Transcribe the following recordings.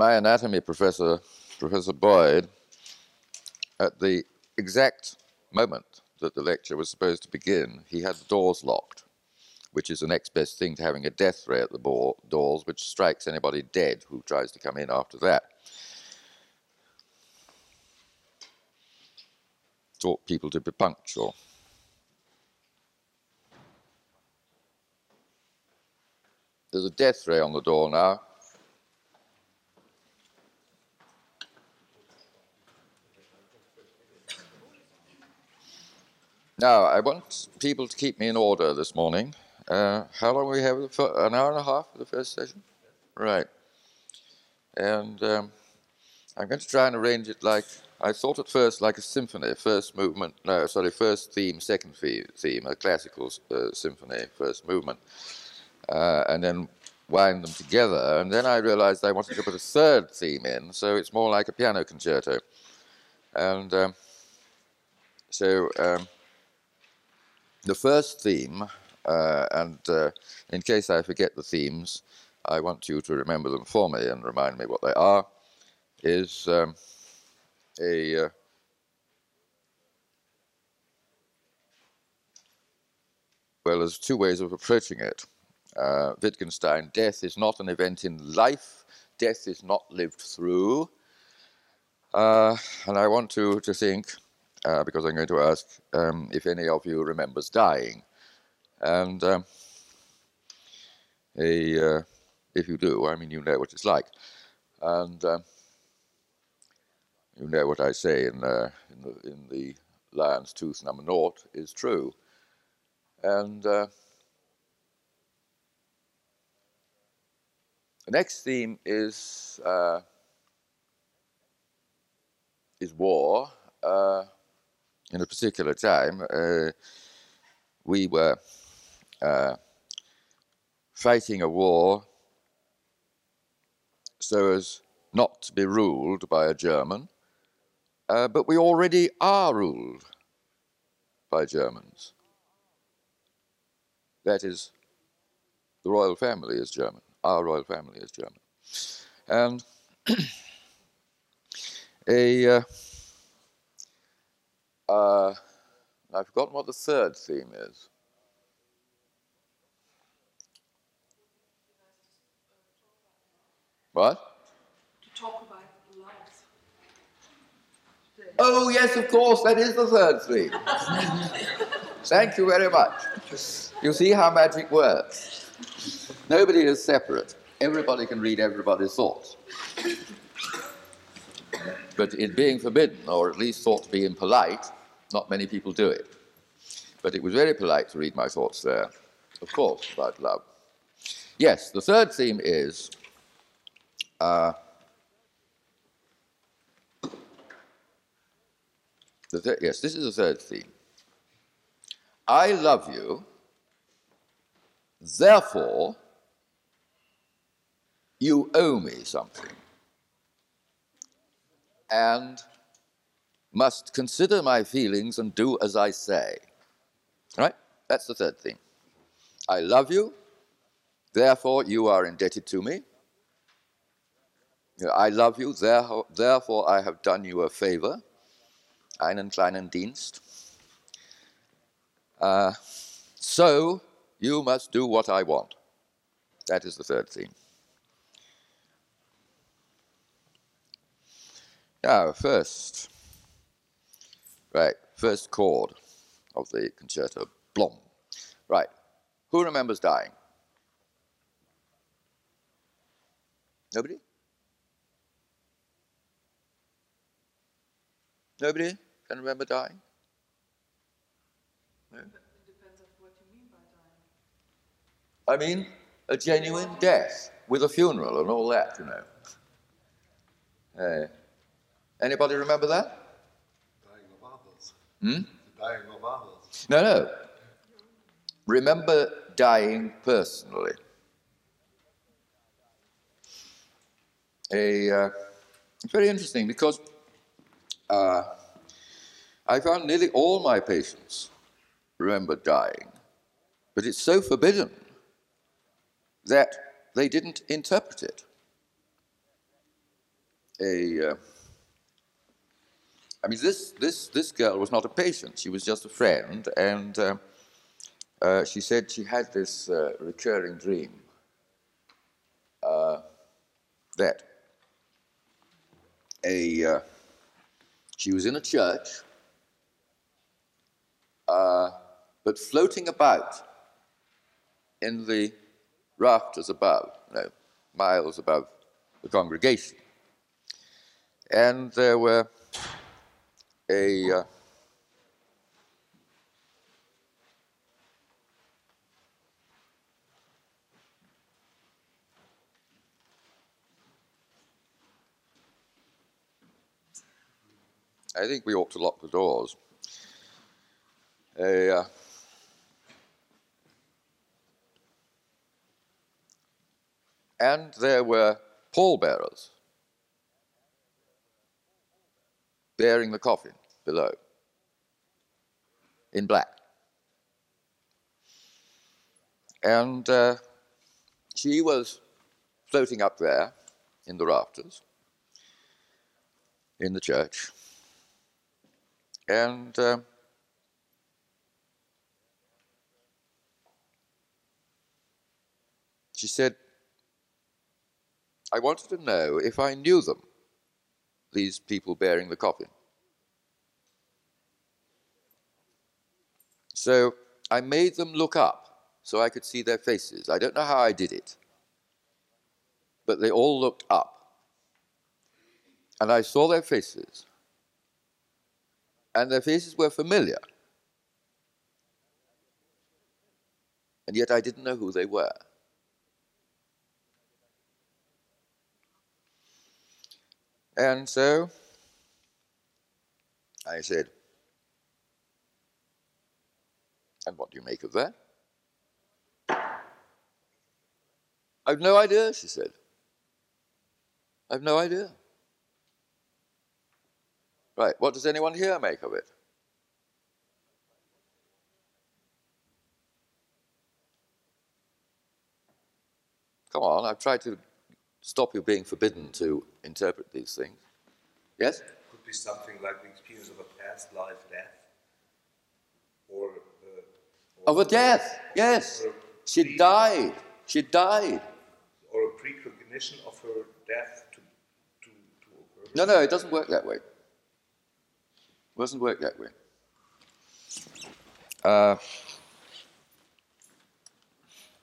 my anatomy professor, Professor Boyd, at the exact moment that the lecture was supposed to begin, he had the doors locked, which is the next best thing to having a death ray at the bo- doors, which strikes anybody dead who tries to come in after that. Taught people to be punctual. There's a death ray on the door now. Now, I want people to keep me in order this morning. Uh, how long we have? For an hour and a half for the first session? Right. And um, I'm going to try and arrange it like I thought at first like a symphony, first movement, no, sorry, first theme, second theme, a classical uh, symphony, first movement, uh, and then wind them together. And then I realized I wanted to put a third theme in, so it's more like a piano concerto. And um, so. Um, the first theme, uh, and uh, in case I forget the themes, I want you to remember them for me and remind me what they are, is um, a. Uh, well, there's two ways of approaching it. Uh, Wittgenstein, death is not an event in life, death is not lived through. Uh, and I want to, to think uh, because I'm going to ask um, if any of you remembers dying. And um, a, uh, if you do, I mean, you know what it's like. And um, you know what I say in, uh, in, the, in the Lion's Tooth number naught is true. And uh, the next theme is, uh, is war. Uh, in a particular time, uh, we were uh, fighting a war so as not to be ruled by a German, uh, but we already are ruled by Germans. That is, the royal family is German. Our royal family is German. And a uh, I've forgotten what the third theme is. What? To talk about love. Oh, yes, of course, that is the third theme. Thank you very much. You see how magic works. Nobody is separate. Everybody can read everybody's thoughts. But it being forbidden, or at least thought to be impolite, not many people do it. But it was very polite to read my thoughts there, of course, about love. Yes, the third theme is uh, th- yes, this is the third theme. I love you, therefore, you owe me something. And must consider my feelings and do as I say. Right? That's the third thing. I love you, therefore you are indebted to me. I love you, therefore I have done you a favor. Einen kleinen Dienst. Uh, so you must do what I want. That is the third thing. Now, first, Right, first chord of the concerto, Blom. Right, who remembers dying? Nobody? Nobody can remember dying? No? It depends on what you mean by I mean, a genuine death with a funeral and all that, you know. Uh, anybody remember that? Hmm? No, no. Remember dying personally. A, uh, it's very interesting because uh, I found nearly all my patients remember dying, but it's so forbidden that they didn't interpret it. a. Uh, I mean, this, this, this girl was not a patient, she was just a friend, and uh, uh, she said she had this uh, recurring dream uh, that a, uh, she was in a church, uh, but floating about in the rafters above, you know, miles above the congregation. And there were a uh, I think we ought to lock the doors. A, uh, and there were pallbearers bearing the coffin below in black. And uh, she was floating up there in the rafters in the church. And uh, she said, I wanted to know if I knew them, these people bearing the coffin. So I made them look up so I could see their faces. I don't know how I did it, but they all looked up. And I saw their faces. And their faces were familiar. And yet I didn't know who they were. And so I said, And what do you make of that? I've no idea, she said. I've no idea. Right, what does anyone here make of it? Come on, I've tried to stop you being forbidden to interpret these things. Yes? Could be something like the experience of a past life death or of a death, yes. She died. She died. Or a precognition of her death to, to, to occur. No, no, it doesn't work that way. It doesn't work that way. Uh,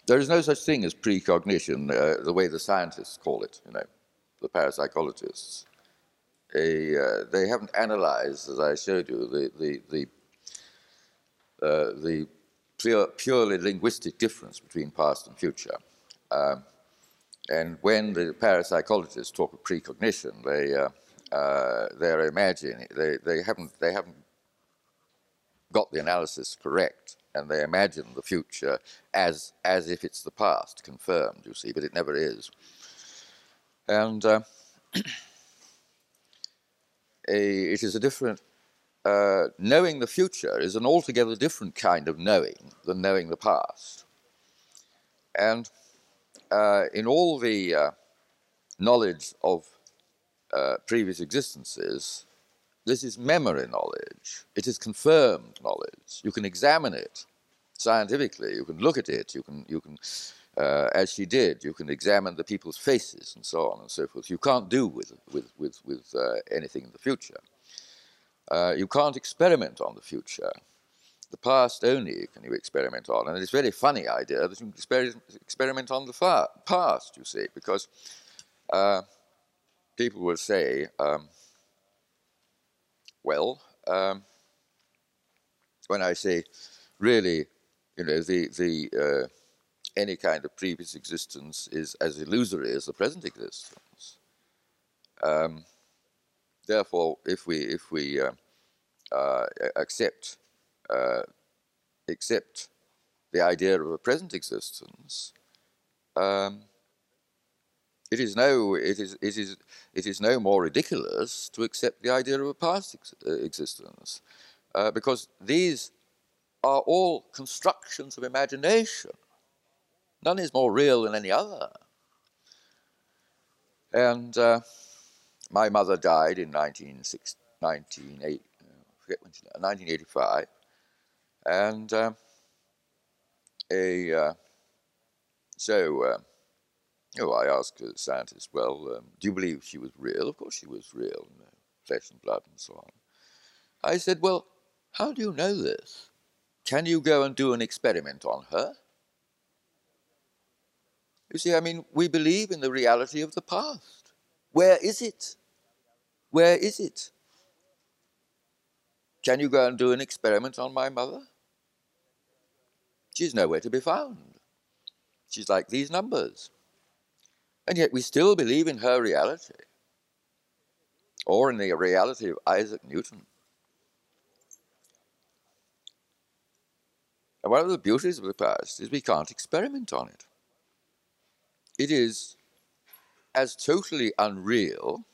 there is no such thing as precognition, uh, the way the scientists call it, you know, the parapsychologists. They, uh, they haven't analyzed, as I showed you, the, the, the, uh, the pure, purely linguistic difference between past and future. Um, and when the parapsychologists talk of precognition, they, uh, uh, they're imagining, they, they, haven't, they haven't got the analysis correct, and they imagine the future as, as if it's the past, confirmed, you see, but it never is. And uh, a, it is a different uh, knowing the future is an altogether different kind of knowing than knowing the past. And uh, in all the uh, knowledge of uh, previous existences, this is memory knowledge. It is confirmed knowledge. You can examine it scientifically. You can look at it. You can, you can, uh, as she did, you can examine the people's faces and so on and so forth. You can't do with with with, with uh, anything in the future. Uh, you can't experiment on the future. The past only can you experiment on. And it's a very funny idea that you can experiment on the far, past, you see, because uh, people will say, um, well, um, when I say really, you know, the, the, uh, any kind of previous existence is as illusory as the present existence. Um, therefore, if we if we uh, uh, accept uh, accept the idea of a present existence, um, it is no it is it is it is no more ridiculous to accept the idea of a past ex- uh, existence, uh, because these are all constructions of imagination. None is more real than any other. And uh, my mother died in 1906 1908, uh, 1985. And um, a, uh, so, uh, oh, I asked the scientist, well, um, do you believe she was real? Of course she was real, you know, flesh and blood and so on. I said, well, how do you know this? Can you go and do an experiment on her? You see, I mean, we believe in the reality of the past. Where is it? Where is it? Can you go and do an experiment on my mother? She's nowhere to be found. She's like these numbers. And yet we still believe in her reality, or in the reality of Isaac Newton. And one of the beauties of the past is we can't experiment on it. It is as totally unreal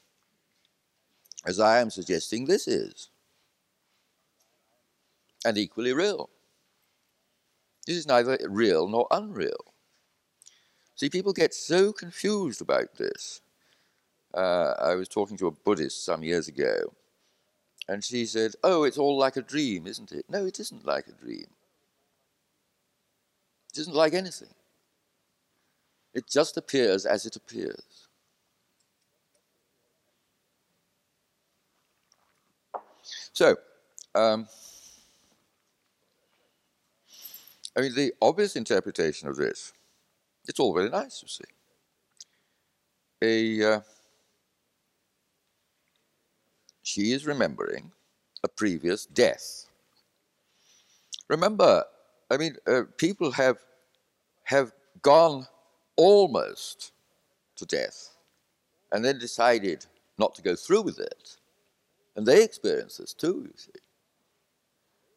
as I am suggesting this is, and equally real. This is neither real nor unreal. See, people get so confused about this. Uh, I was talking to a Buddhist some years ago, and she said, Oh, it's all like a dream, isn't it? No, it isn't like a dream. It isn't like anything. It just appears as it appears. So, um, I mean, the obvious interpretation of this, it's all very nice, you see. A, uh, she is remembering a previous death. Remember, I mean, uh, people have have gone almost to death and then decided not to go through with it. And they experience this too, you see.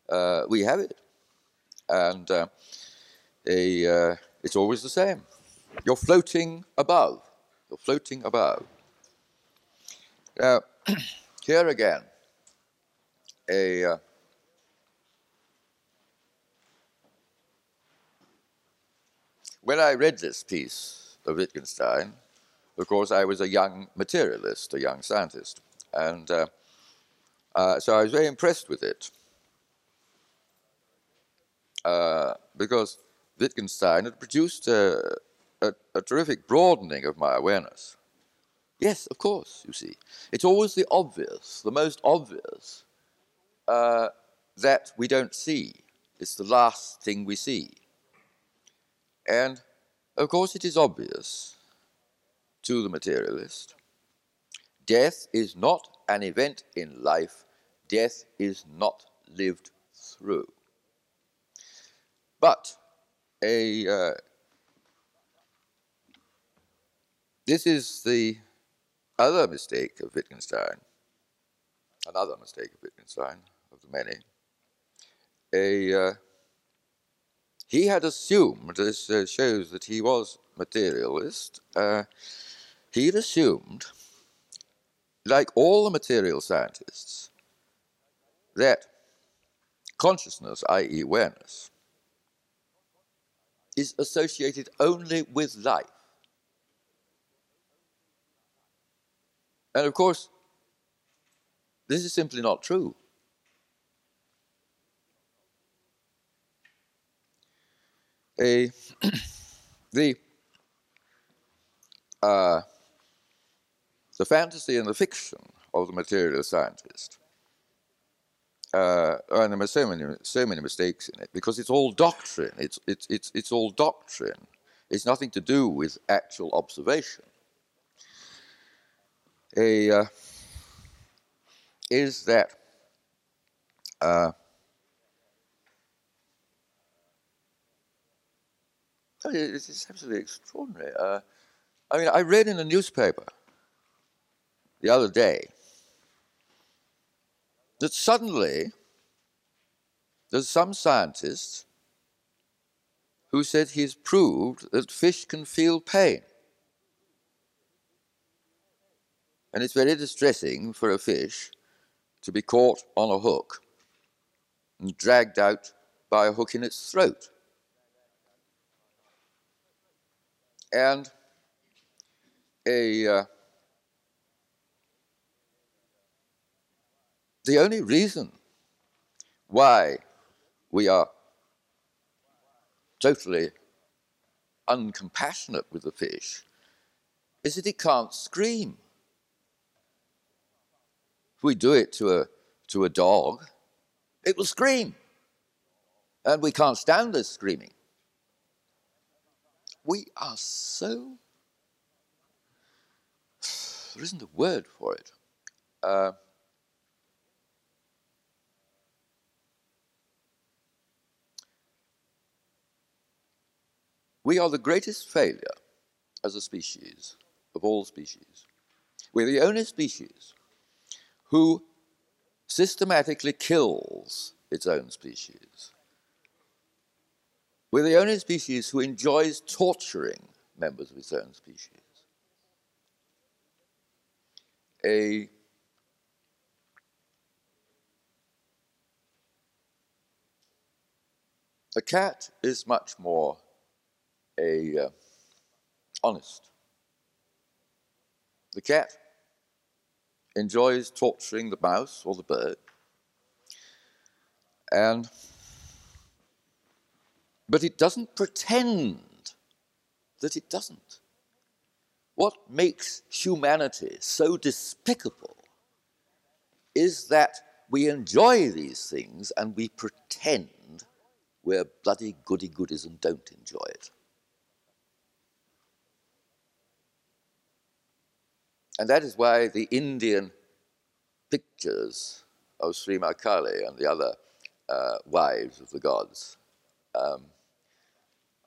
Uh, we have it. And uh, a, uh, it's always the same. You're floating above. You're floating above. Now, here again, a uh, when I read this piece of Wittgenstein, of course, I was a young materialist, a young scientist, and uh, so I was very impressed with it uh, because Wittgenstein had produced a, a, a, terrific broadening of my awareness. Yes, of course, you see. It's always the obvious, the most obvious, uh, that we don't see. It's the last thing we see. And of course, it is obvious to the materialist death is not an event in life, death is not lived through. But a uh, this is the other mistake of Wittgenstein, another mistake of Wittgenstein, of the many. A uh, he had assumed, this uh, shows that he was materialist, uh, he had assumed, like all the material scientists, that consciousness, i.e., awareness, is associated only with life. And of course, this is simply not true. a the uh, the fantasy and the fiction of the material scientist. Uh, and there are so many so many mistakes in it because it's all doctrine. It's it's it's it's all doctrine. It's nothing to do with actual observation. A uh, is that uh, It's, it's absolutely extraordinary. Uh, I mean, I read in a newspaper the other day that suddenly there's some scientist who said he's proved that fish can feel pain. And it's very distressing for a fish to be caught on a hook and dragged out by a hook in its throat. and a uh, the only reason why we are totally uncompassionate with the fish is that it can't scream. If we do it to a, to a dog, it will scream. And we can't stand this screaming. We are so. There isn't a word for it. Uh, we are the greatest failure as a species, of all species. We're the only species who systematically kills its own species. We're the only species who enjoys torturing members of its own species. A A cat is much more a uh, honest. The cat enjoys torturing the mouse or the bird, and but it doesn't pretend that it doesn't. What makes humanity so despicable is that we enjoy these things and we pretend we're bloody goody goodies and don't enjoy it. And that is why the Indian pictures of Sri Kali and the other uh, wives of the gods um,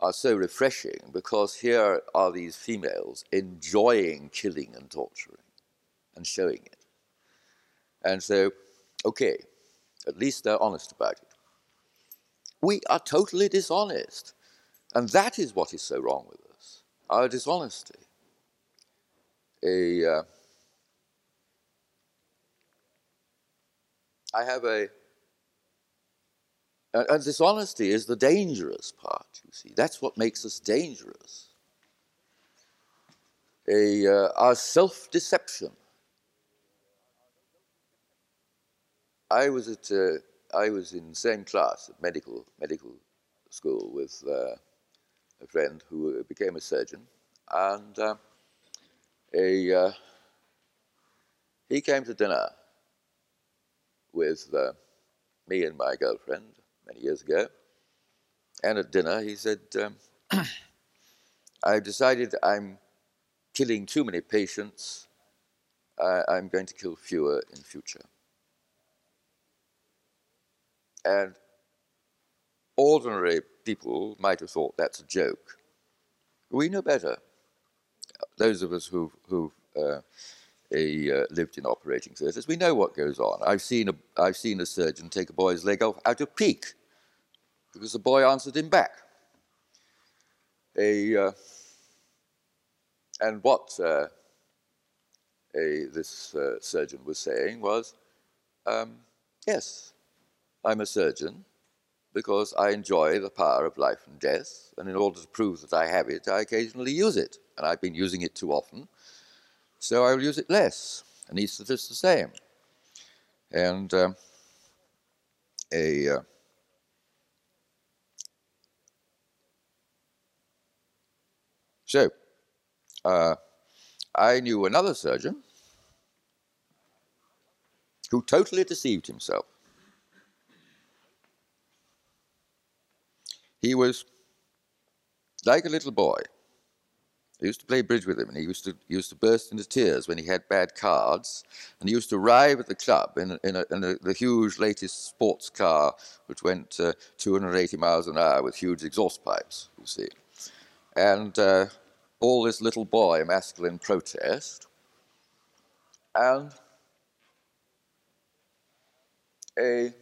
are so refreshing because here are these females enjoying killing and torturing and showing it. And so, okay, at least they're honest about it. We are totally dishonest. And that is what is so wrong with us our dishonesty. A, uh, I have a and, dishonesty is the dangerous part, you see. That's what makes us dangerous. A, uh, our self deception. I was at uh, I was in the same class at medical medical school with uh, a friend who became a surgeon, and uh, a uh, he came to dinner with uh, me and my girlfriend, many years ago. And at dinner, he said, um, I've decided I'm killing too many patients. I'm going to kill fewer in future. And ordinary people might have thought that's a joke. We know better. Those of us who've, who've uh, a, uh, lived in operating theatres, we know what goes on. I've seen a, I've seen a surgeon take a boy's leg off out of pique because the boy answered him back. A, uh, and what uh, a, this uh, surgeon was saying was, um, yes, I'm a surgeon because I enjoy the power of life and death, and in order to prove that I have it, I occasionally use it, and I've been using it too often, so I will use it less. And he said it's the same. And um, a uh, So, uh, I knew another surgeon who totally deceived himself. He was like a little boy. I used to play bridge with him, and he used to he used to burst into tears when he had bad cards. And he used to arrive at the club in in, a, in a, the huge latest sports car, which went uh, 280 miles an hour with huge exhaust pipes. You see, and uh, all this little boy masculine protest, and a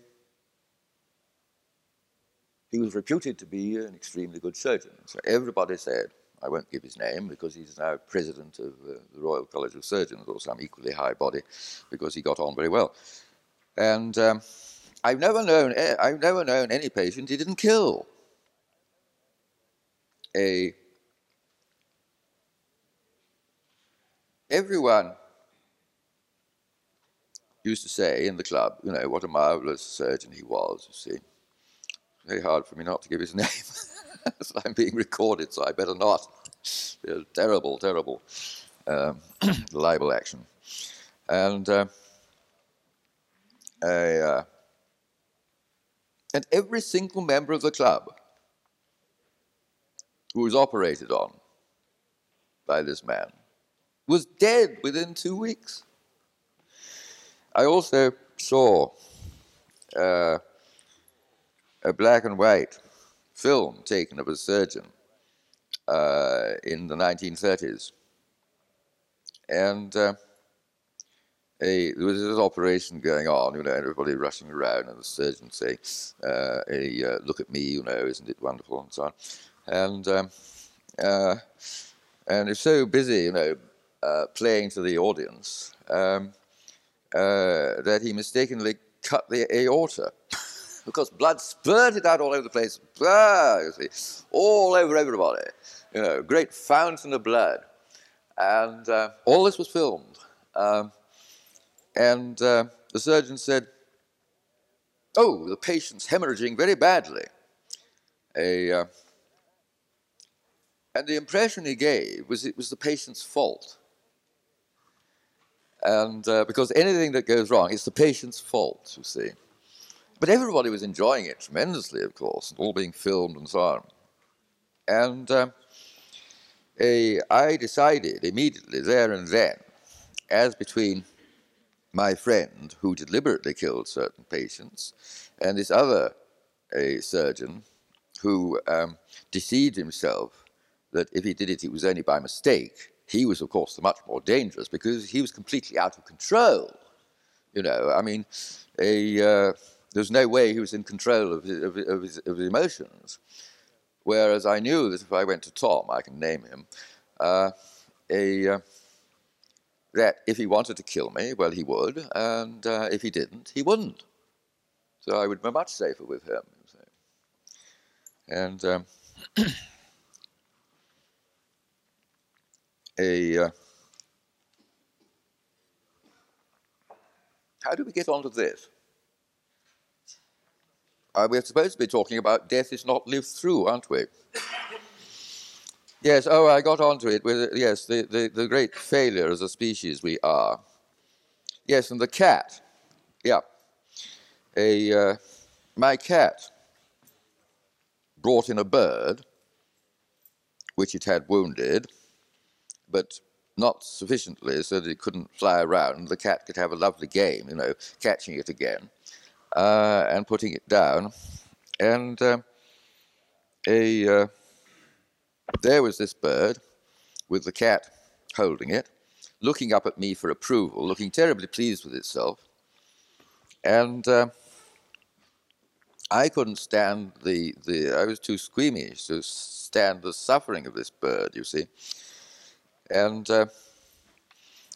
he was reputed to be an extremely good surgeon. So everybody said, I won't give his name because he's now president of uh, the Royal College of Surgeons or some equally high body because he got on very well. And um, I've never known eh, I've never known any patient he didn't kill. A everyone used to say in the club, you know, what a marvelous surgeon he was, you see. Very hard for me not to give his name. so I'm being recorded, so I better not. terrible, terrible um, libel action. And uh, a, uh, and every single member of the club who was operated on by this man was dead within two weeks. I also saw uh, a black and white film taken of a surgeon uh, in the 1930s. And uh, a, there was this operation going on, you know, everybody rushing around, and the surgeon saying, uh, uh, "Look at me, you know, isn't it wonderful?" and so on. And um, uh, and it's so busy, you know, uh, playing to the audience um, that he mistakenly cut the aorta. because blood spurted out all over the place, ah, you see, all over everybody. You know, great fountain of blood. And uh, all this was filmed. Um, and uh, the surgeon said, Oh, the patient's hemorrhaging very badly. A, uh, and the impression he gave was it was the patient's fault. And uh, because anything that goes wrong, it's the patient's fault, you see. But everybody was enjoying it tremendously, of course, all being filmed and so on. And uh, a, I decided immediately there and then, as between my friend who deliberately killed certain patients and this other a surgeon who um, deceived himself that if he did it, it was only by mistake. He was, of course, the much more dangerous because he was completely out of control. You know, I mean, a, uh, there's no way he was in control of his, of, his, of his, emotions. Whereas I knew that if I went to Tom, I can name him, uh, a, uh, that if he wanted to kill me, well, he would, and uh, if he didn't, he wouldn't. So I would be much safer with him. And um, a uh, how do we get onto this? Uh, we're supposed to be talking about death is not lived through, aren't we? yes, oh, I got onto it with, yes, the, the, the great failure as a species we are. Yes, and the cat. Yeah. A, uh, my cat brought in a bird which it had wounded but not sufficiently so that it couldn't fly around. The cat could have a lovely game, you know, catching it again uh, and putting it down. And uh, a uh, there was this bird with the cat holding it, looking up at me for approval, looking terribly pleased with itself. And uh, I couldn't stand the, the, I was too squeamish to stand the suffering of this bird, you see. And uh,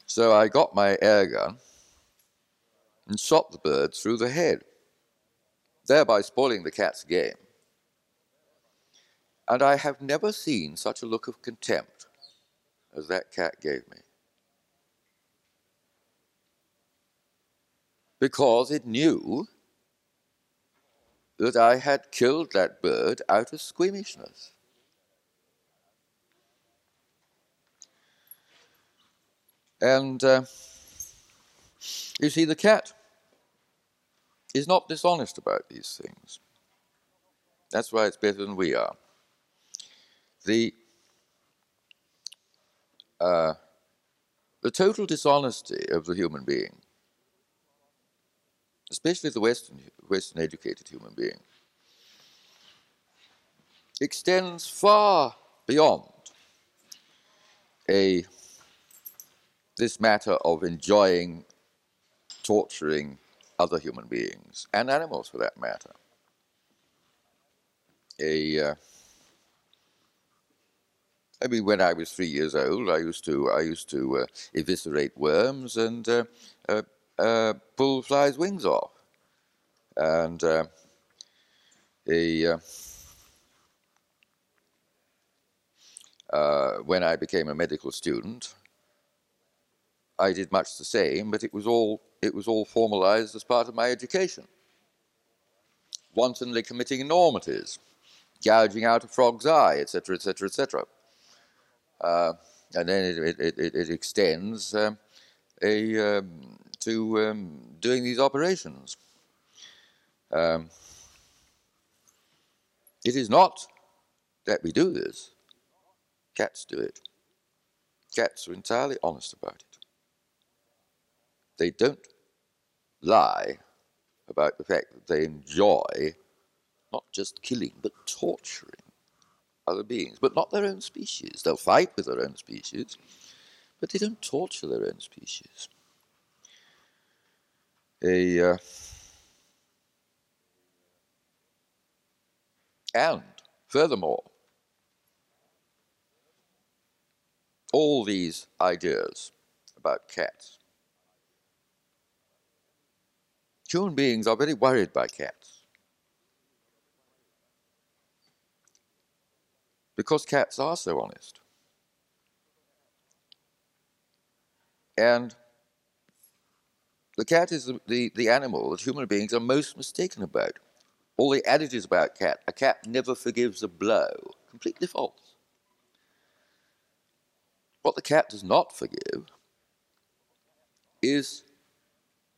so I got my air gun and shot the bird through the head, thereby spoiling the cat's game. And I have never seen such a look of contempt as that cat gave me. Because it knew that I had killed that bird out of squeamishness. And uh, you see, the cat is not dishonest about these things. That's why it's better than we are. The, uh, the total dishonesty of the human being, especially the Western, Western educated human being, extends far beyond a this matter of enjoying torturing other human beings and animals for that matter. A, uh, I mean, when I was three years old, I used to I used to uh, eviscerate worms and uh, uh, uh pull flies' wings off, and uh, a. when I became a medical student, I did much the same, but it was all it was all formalized as part of my education. Wantonly committing enormities, gouging out a frog's eye, etc., etc., etc. And then it, it, it, it extends um, a, um, to um, doing these operations. Um, it is not that we do this, cats do it. Cats are entirely honest about it. They don't lie about the fact that they enjoy not just killing, but torturing other beings, but not their own species. They'll fight with their own species, but they don't torture their own species. A, uh, and furthermore, all these ideas about cats. Human beings are very worried by cats. Because cats are so honest. And the cat is the, the, the, animal that human beings are most mistaken about. All the adages about cat, a cat never forgives a blow, completely false. What the cat does not forgive is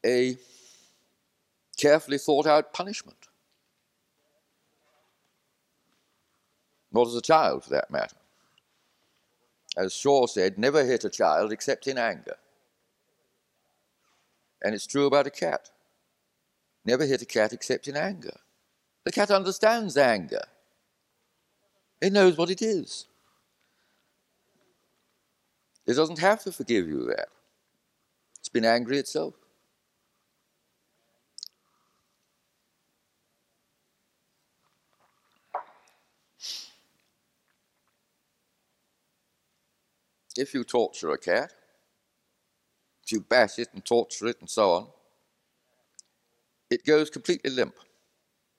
a carefully thought out punishment. Nor does a child, for that matter. As Shaw said, never hit a child except in anger. And it's true about a cat. Never hit a cat except in anger. The cat understands anger. It knows what it is. It doesn't have to forgive you that. It's been angry itself. If you torture a cat, if you bash it and torture it and so on, it goes completely limp,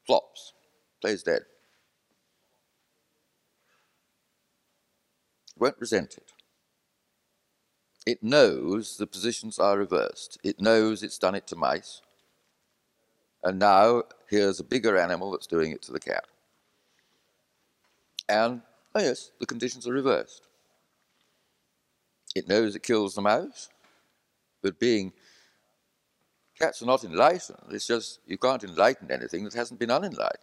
flops, plays dead. It won't resent it. It knows the positions are reversed. It knows it's done it to mice. And now here's a bigger animal that's doing it to the cat. And, oh yes, the conditions are reversed. It knows it kills the mouse, but being cats are not enlightened. It's just you can't enlighten anything that hasn't been unenlightened.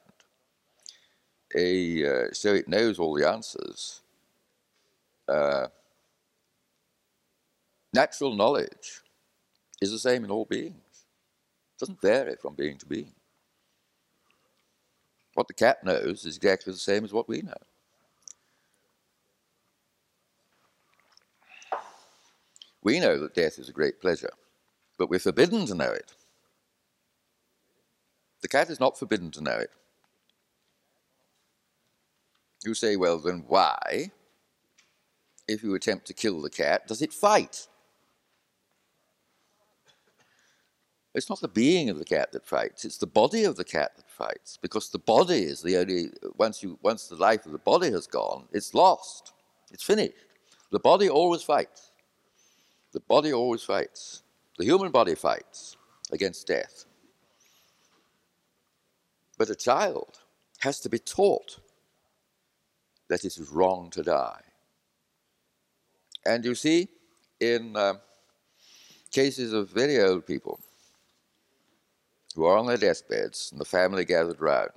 A, uh, so it knows all the answers. Uh, Natural knowledge is the same in all beings. It doesn't vary from being to being. What the cat knows is exactly the same as what we know. We know that death is a great pleasure, but we're forbidden to know it. The cat is not forbidden to know it. You say, well, then why, if you attempt to kill the cat, does it fight? It's not the being of the cat that fights, it's the body of the cat that fights, because the body is the only, once, you, once the life of the body has gone, it's lost, it's finished. The body always fights. The body always fights. The human body fights against death. But a child has to be taught that it is wrong to die. And you see, in uh, cases of very old people, who are on their deathbeds, and the family gathered round.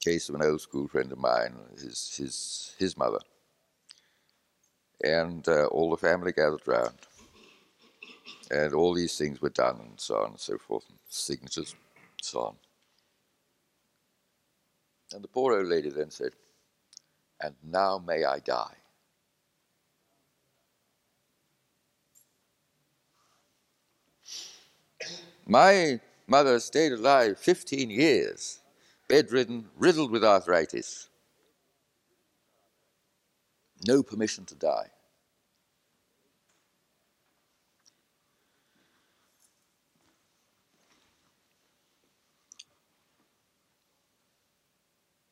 Case of an old school friend of mine, his, his, his mother. And uh, all the family gathered round. And all these things were done, and so on and so forth, and signatures, and so on. And the poor old lady then said, And now may I die. My mother stayed alive 15 years, bedridden, riddled with arthritis. No permission to die.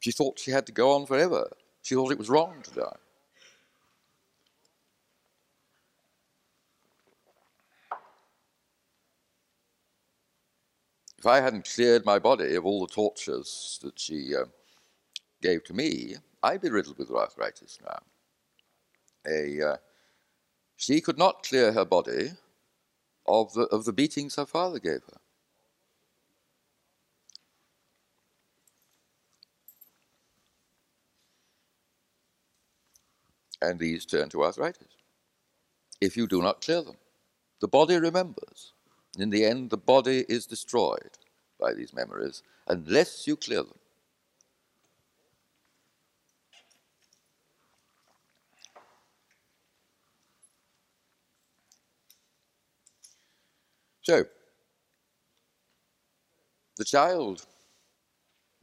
She thought she had to go on forever. She thought it was wrong to die. if I hadn't cleared my body of all the tortures that she uh, gave to me, I'd be riddled with arthritis now. A, uh, she could not clear her body of the, of the beatings her father gave her. And these turn to arthritis if you do not clear them. The body remembers. In the end, the body is destroyed by these memories unless you clear them. So, the child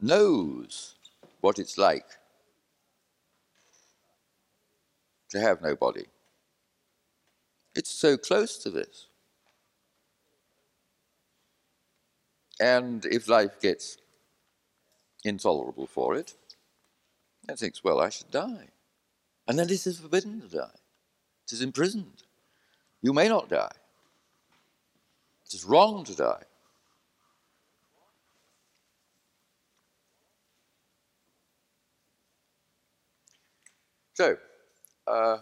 knows what it's like to have no body. It's so close to this. And if life gets intolerable for it, it thinks, well, I should die. And then it is forbidden to die. It is imprisoned. You may not die. It is wrong to die. So, uh,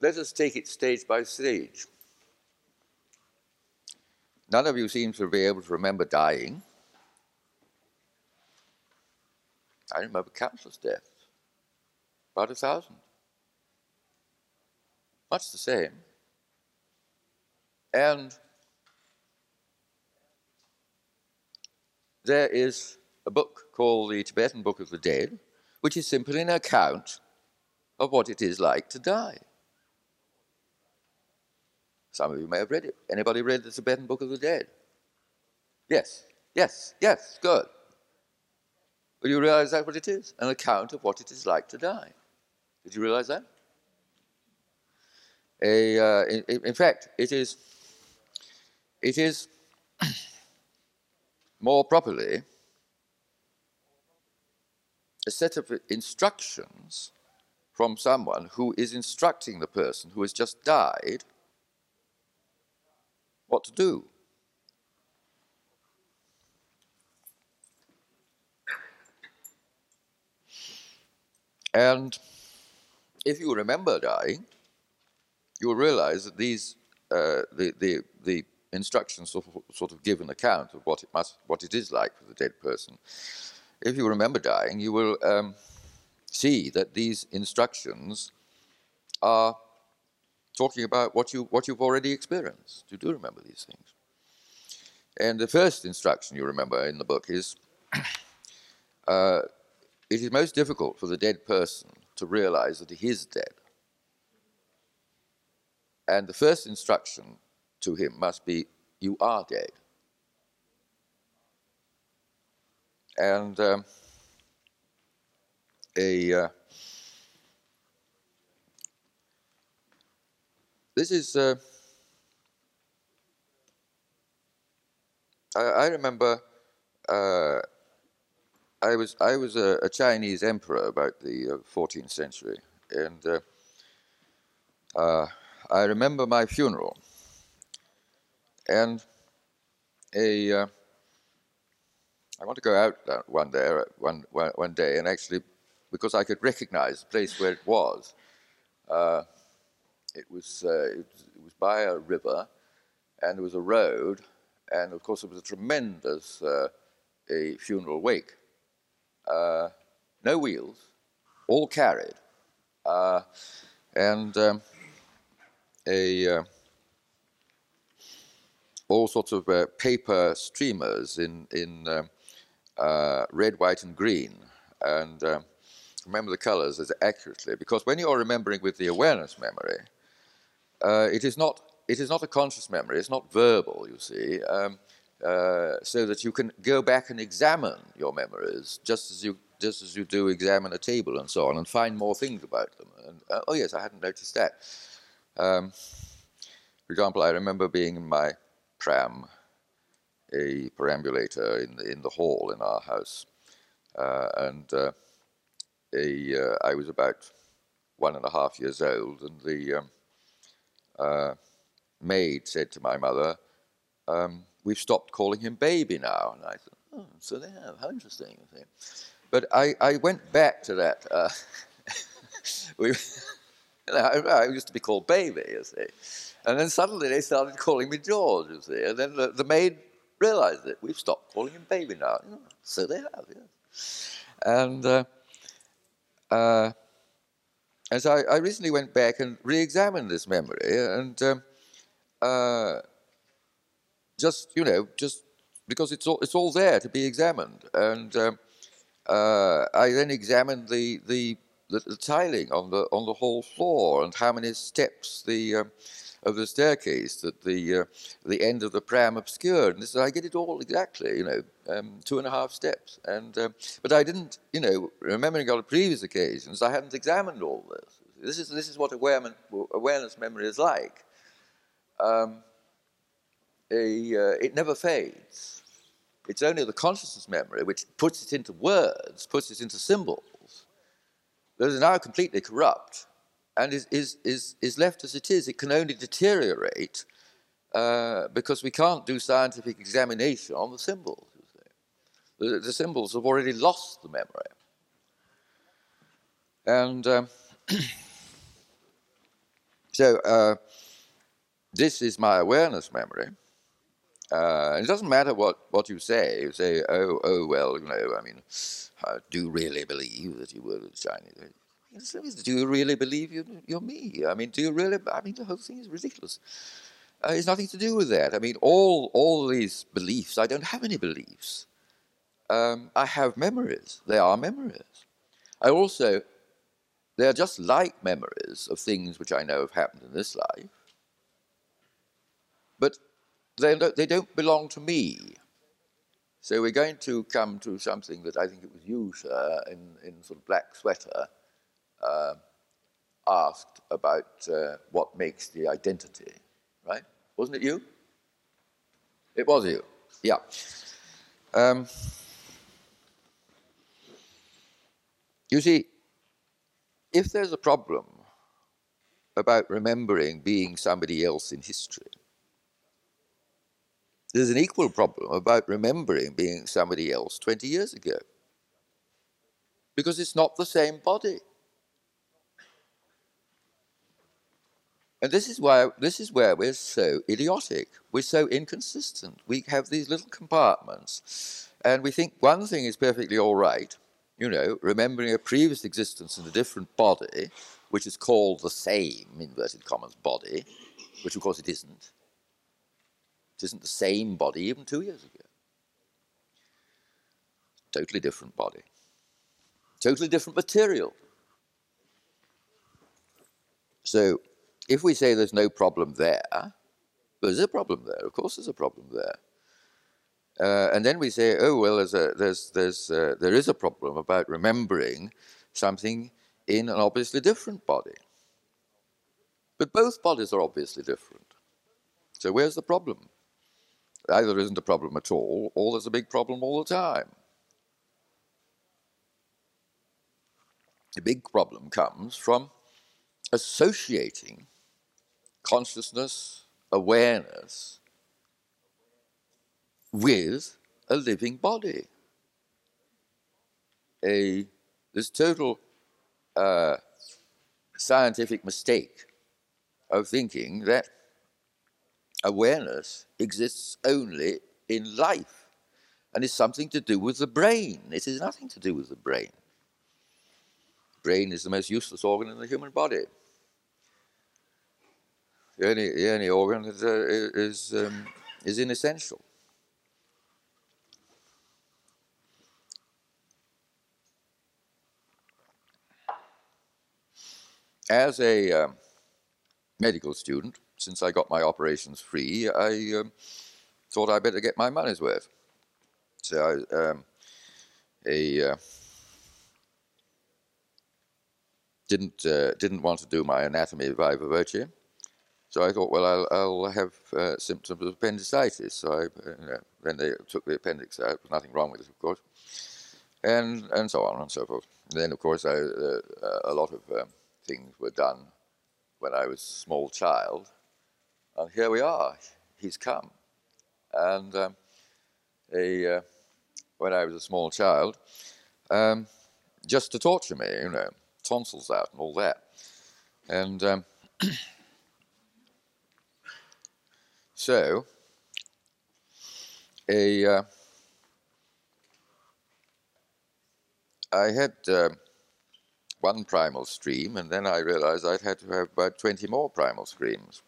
let us take it stage by stage. None of you seem to be able to remember dying. I remember countless deaths, about a thousand. Much the same. And there is a book called the Tibetan Book of the Dead, which is simply an account of what it is like to die. Some of you may have read it. Anybody read the Tibetan Book of the Dead? Yes, yes, yes, good. But you realize that what it is? An account of what it is like to die. Did you realize that? A, uh, in, in fact, it is it is more properly a set of instructions from someone who is instructing the person who has just died what to do. And if you remember dying, you will realize that these, uh, the, the, the instructions sort of, sort of give an account of what it must, what it is like for the dead person. If you remember dying, you will um, see that these instructions are talking about what you what you've already experienced. You do remember these things. And the first instruction you remember in the book is uh, it is most difficult for the dead person to realize that he is dead. And the first instruction to him must be, You are dead. And um, a. Uh, this is. Uh, I, I, remember. Uh, I was I was a, a, Chinese emperor about the 14th uh, century, and uh, uh, I remember my funeral and a, uh, I want to go out one day, one, one day, and actually, because I could recognize the place where it was, uh, it was, uh, it was, it was by a river, and there was a road, and of course, it was a tremendous uh, a funeral wake. Uh, no wheels, all carried, uh, and um, a all sorts of uh, paper streamers in, in um, uh, red, white, and green. And um, remember the colors as accurately, because when you're remembering with the awareness memory, uh, it, is not, it is not a conscious memory, it's not verbal, you see, um, uh, so that you can go back and examine your memories just as you just as you do examine a table and so on, and find more things about them. And, uh, oh yes, I hadn't noticed that. Um, for example, I remember being in my pram, a perambulator in the, in the hall in our house. Uh, and uh, a, uh, I was about one and a half years old, and the um, uh, maid said to my mother, um, we've stopped calling him baby now. And I thought, oh, so they have. How interesting. But I, I went back to that. Uh, we, you know, I, I used to be called baby, you see. And then suddenly they started calling me George, you see. And then the, the maid realized it. We've stopped calling him baby now. You know, so they have, yes. And, uh, uh, and so I, I recently went back and re-examined this memory and um, uh, just, you know, just because it's all, it's all there to be examined. And um, uh, I then examined the, the, the, the tiling on the, on the hall floor and how many steps the, um, of the staircase that the, uh, the end of the pram obscured. And this, I get it all exactly, you know, um, two and a half steps. And, um, but I didn't, you know, remembering on previous occasions, I hadn't examined all this. This is, this is what awareness, awareness memory is like. Um, a, uh, it never fades. It's only the consciousness memory which puts it into words, puts it into symbols, that is now completely corrupt and is, is, is, is left as it is. It can only deteriorate uh, because we can't do scientific examination on the symbols. The, the, symbols have already lost the memory. And um, so uh, this is my awareness memory. Uh, it doesn't matter what, what you say. You say, oh, oh, well, you know, I mean, uh, do really believe that you were the Chinese? Do you really believe you, you're me? I mean, do you really? I mean, the whole thing is ridiculous. Uh, it's nothing to do with that. I mean, all all these beliefs. I don't have any beliefs. Um, I have memories. They are memories. I also, they are just like memories of things which I know have happened in this life. But they don't, they don't belong to me. So we're going to come to something that I think it was you, sir, in, in sort of black sweater, uh, asked about uh, what makes the identity, right? Wasn't it you? It was you, yeah. Um, you see, if there's a problem about remembering being somebody else in history, there's an equal problem about remembering being somebody else 20 years ago. Because it's not the same body. And this is why this is where we're so idiotic. We're so inconsistent. We have these little compartments, and we think one thing is perfectly all right, you know, remembering a previous existence in a different body, which is called the same inverted commas body, which of course it isn't. It isn't the same body even two years ago. Totally different body. Totally different material. So if we say there's no problem there, there's a problem there. Of course there's a problem there. Uh, and then we say, oh, well, there's a, there's, there's, uh, there is a problem about remembering something in an obviously different body. But both bodies are obviously different. So where's the problem? Either there isn't a problem at all, or there's a big problem all the time. The big problem comes from associating consciousness, awareness with a living body. A, this total uh, scientific mistake of thinking that awareness exists only in life and is something to do with the brain. It is nothing to do with the brain. Brain is the most useless organ in the human body. Only organ that uh, is, um, is inessential. As a um, medical student, since I got my operations free, I um, thought I'd better get my money's worth. So I, um, a, uh, didn't uh, didn't want to do my anatomy viva voce. So I thought, well, I'll, I'll have uh, symptoms of appendicitis. So I, uh, then they took the appendix out. Nothing wrong with it, of course, and and so on and so forth. And then, of course, I, uh, a lot of um, things were done when I was a small child, and here we are. He's come. and um, a, uh, when I was a small child, um, just to torture me, you know, tonsils out and all that. And um, so, a uh, I had um, one primal scream, and then I realized I'd had to have about 20 more primal screams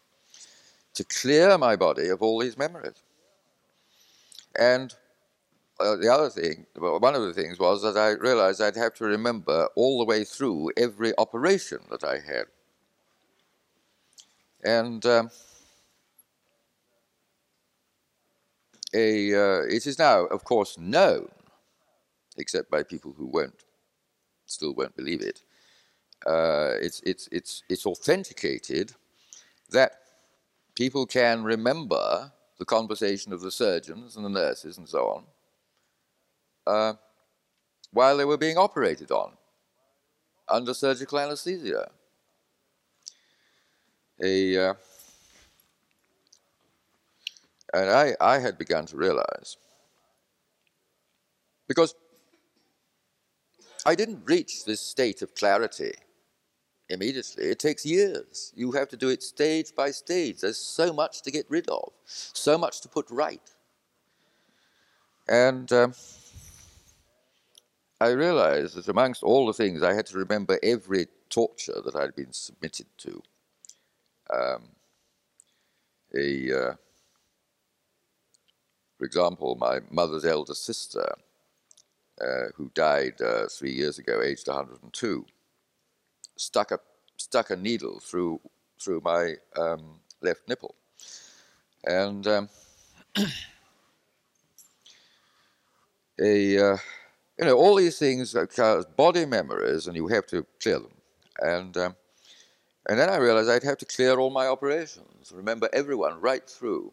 to clear my body of all these memories. And uh, the other thing, well, one of the things was that I realized I'd have to remember all the way through every operation that I had. And um, a, uh, it is now, of course, known, except by people who won't, still won't believe it. Uh, it's, it's, it's, it's authenticated that people can remember the conversation of the surgeons and the nurses and so on uh, while they were being operated on under surgical anesthesia. A, uh, and I, I had begun to realize, because I didn't reach this state of clarity immediately. It takes years. You have to do it stage by stage. There's so much to get rid of, so much to put right. And um, I realized that amongst all the things, I had to remember every torture that I'd been submitted to. Um, a, uh, for example, my mother's elder sister, uh, who died uh, three years ago, aged 102, stuck a stuck a needle through through my um, left nipple, and um, a uh, you know all these things are body memories, and you have to clear them, and um, and then I realized I'd have to clear all my operations, remember everyone right through,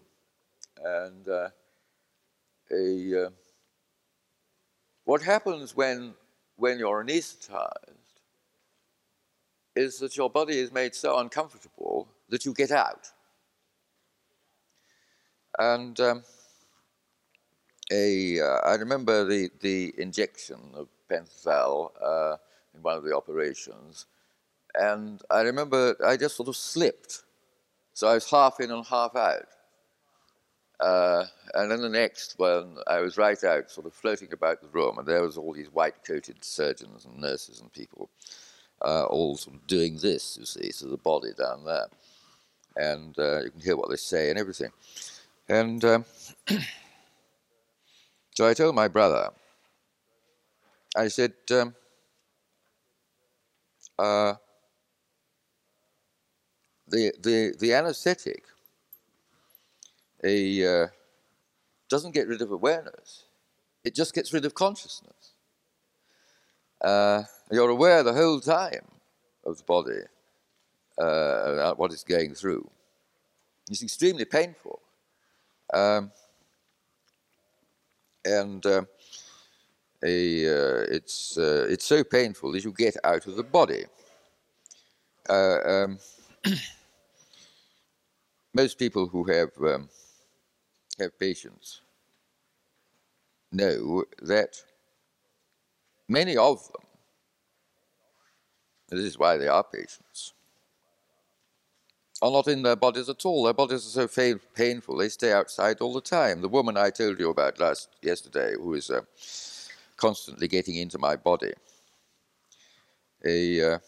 and uh, a uh, what happens when when you're anesthetized is that your body is made so uncomfortable that you get out. And um, a, uh, I remember the, the injection of Pentothal uh, in one of the operations, and I remember I just sort of slipped. So I was half in and half out. Uh, and then the next one, I was right out, sort of floating about the room, and there was all these white-coated surgeons and nurses and people uh, all sort of doing this, you see, to the body down there. And uh, you can hear what they say and everything. And um, so I told my brother, I said, um, uh, the, the, the anesthetic a, uh, doesn't get rid of awareness, it just gets rid of consciousness. Uh, you're aware the whole time of the body, uh, what it's going through. It's extremely painful. Um, and uh, a, uh, it's, uh, it's so painful that you get out of the body. Uh, um, most people who have, um, have patience know that many of them this is why they are patients. Are not in their bodies at all. Their bodies are so painful, they stay outside all the time. The woman I told you about last yesterday, who is uh, constantly getting into my body, a, uh,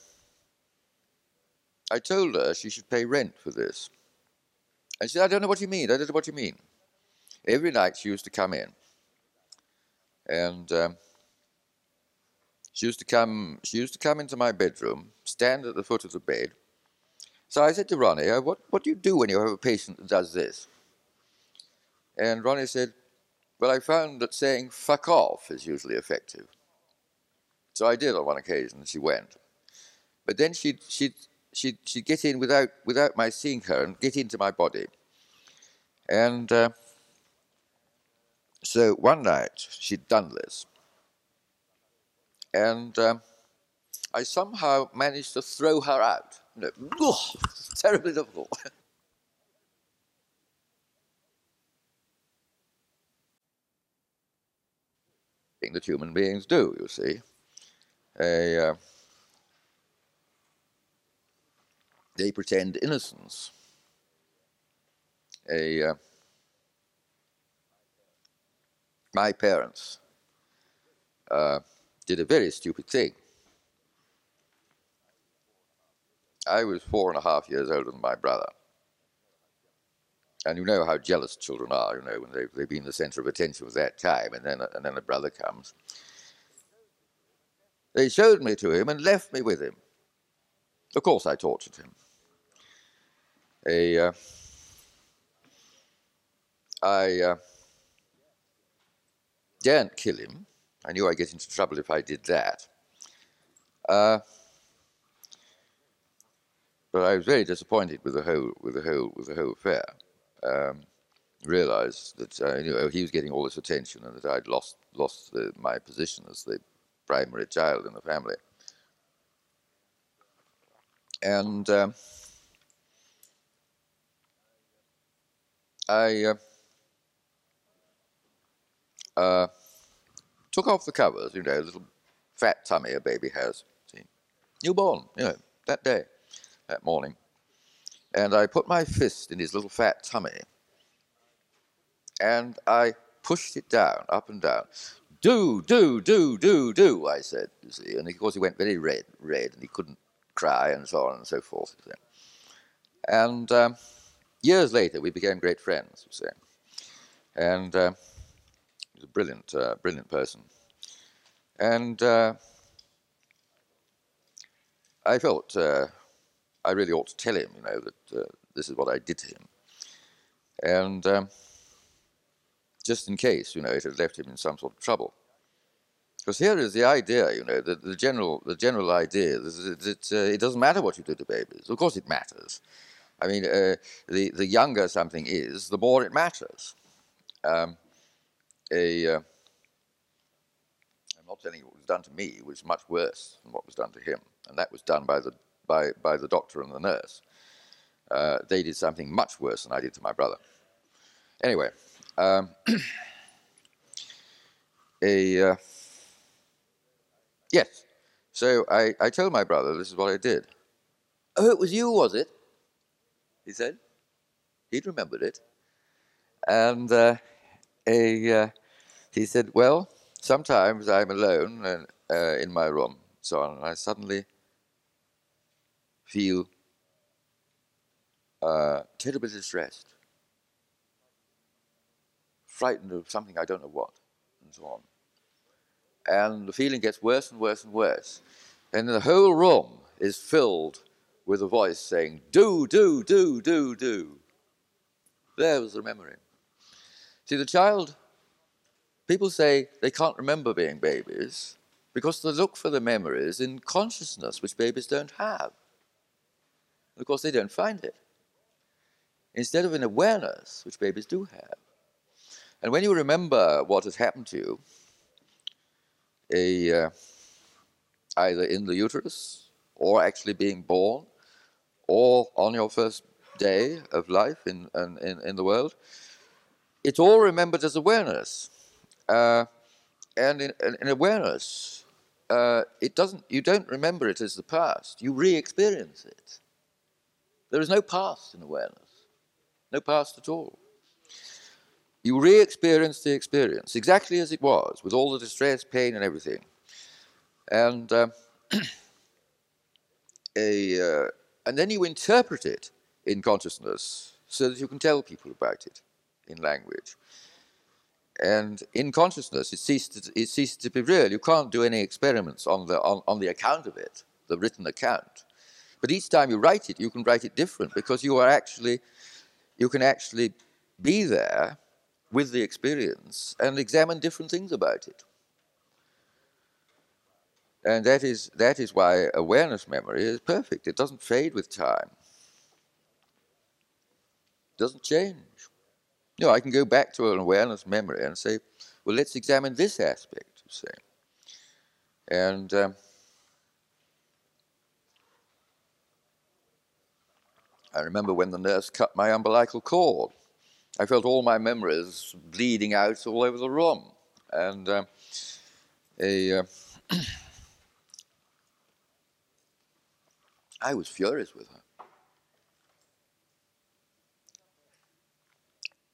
I told her she should pay rent for this. And she said, I don't know what you mean. I don't know what you mean. Every night she used to come in. And um, she used to come. She used to come into my bedroom, stand at the foot of the bed. So I said to Ronnie, uh, "What what do you do when you have a patient that does this?" And Ronnie said, "Well, I found that saying fuck off is usually effective." So I did on one occasion. She went, but then she'd she'd she'd, she'd get in without without my seeing her and get into my body. And uh, so one night she'd done this, and um, I somehow managed to throw her out. You know, oh, terribly difficult. that human beings do, you see. A, uh, they pretend innocence. A, uh, my parents uh, did a very stupid thing. I was four and a half years older than my brother. And you know how jealous children are, you know, when they've, they've been the center of attention for that time, and then, and then a brother comes. They showed me to him and left me with him. Of course, I tortured him. A, uh, I uh, daren't kill him. I knew I'd get into trouble if I did that. Uh, but I was very disappointed with the whole with the whole with the whole affair. Um, realized that uh, you know he was getting all this attention and that I'd lost lost the, my position as the primary child in the family. And um, I uh, uh, took off the covers, you know, little fat tummy a baby has. See, newborn, you know, that day, that morning, and I put my fist in his little fat tummy, and I pushed it down, up and down. Do, do, do, do, do, I said, you see. And of course he went very red, red, and he couldn't cry, and so on and so forth. You. And um, years later, we became great friends, you see. And uh, a brilliant, uh, brilliant person. And uh, I felt uh, I really ought to tell him, you know, that uh, this is what I did to him. And um, just in case, you know, it had left him in some sort of trouble. Because here is the idea, you know, the, the general the general idea that, uh, it doesn't matter what you do to babies. Of course, it matters. I mean, uh, the the younger something is, the more it matters. Um, a uh, I'm not telling you what was done to me it was much worse than what was done to him, and that was done by the by by the doctor and the nurse. Uh, they did something much worse than I did to my brother. Anyway, um, a uh, yes. So I, I told my brother this is what I did. Oh, it was you, was it? He said. He'd remembered it. And uh, a, uh, he said, Well, sometimes I'm alone and, uh, in my room, so on, and I suddenly feel uh, terribly distressed, frightened of something I don't know what, and so on. And the feeling gets worse and worse and worse. And the whole room is filled with a voice saying, Do, do, do, do, do. There was the memory. See, the child, people say they can't remember being babies because they look for the memories in consciousness, which babies don't have. Of course, they don't find it. Instead of in awareness, which babies do have. And when you remember what has happened to you, a, uh, either in the uterus or actually being born or on your first day of life in, in, in the world, it's all remembered as awareness. Uh, and in, in awareness, uh, it doesn't, you don't remember it as the past, you re experience it. There is no past in awareness, no past at all. You re experience the experience exactly as it was, with all the distress, pain, and everything. And, uh, a, and then you interpret it in consciousness so that you can tell people about it in language. And in consciousness, it ceases to, it ceases to be real. You can't do any experiments on the, on, on the account of it, the written account. But each time you write it, you can write it different because you are actually, you can actually be there with the experience and examine different things about it. And that is, that is why awareness memory is perfect. It doesn't fade with time. It doesn't change. Know, I can go back to an awareness memory and say, well, let's examine this aspect, you. And um, I remember when the nurse cut my umbilical cord. I felt all my memories bleeding out all over the room. And um, a. Uh, I was furious with her.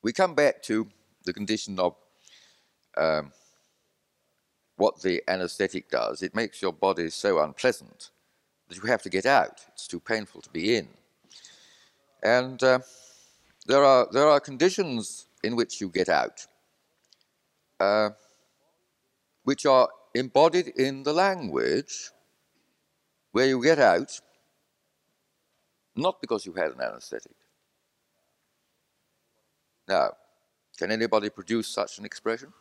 We come back to the condition of um, what the anesthetic does. It makes your body so unpleasant that you have to get out. It's too painful to be in. And uh, there, are, there are conditions in which you get out, uh, which are embodied in the language where you get out, not because you had an anesthetic. Now, can anybody produce such an expression?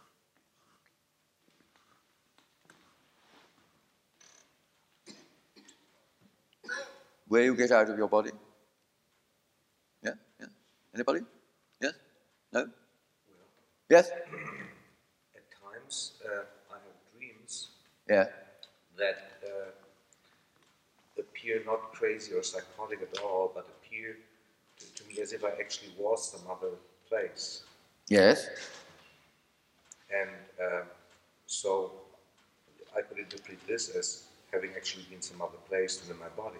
Where you get out of your body? Yeah? Yeah? Anybody? Yes? No? Yes? At times, uh, I have dreams Yeah. that uh, appear not crazy or psychotic at all, but appear to, to me as if I actually was some other place. Yes. And um, so I could interpret this as having actually been some other place than in my body.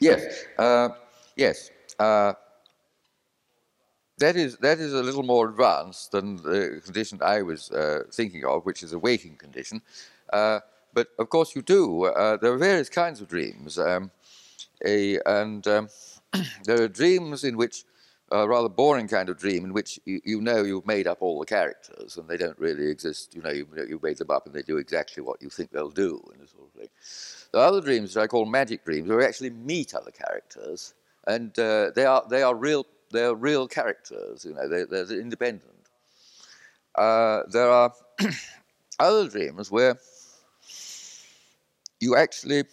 Yes. Uh, yes. Uh, that is that is a little more advanced than the condition I was uh, thinking of, which is a waking condition. Uh, but of course, you do. Uh, there are various kinds of dreams, um, a, and um, there are dreams in which a rather boring kind of dream in which you, you, know you've made up all the characters and they don't really exist. You know, you, you made them up and they do exactly what you think they'll do and this sort of thing. Are other dreams that I call magic dreams where you actually meet other characters and uh, they are they are real they are real characters. You know, they, they're independent. Uh, there are other dreams where you actually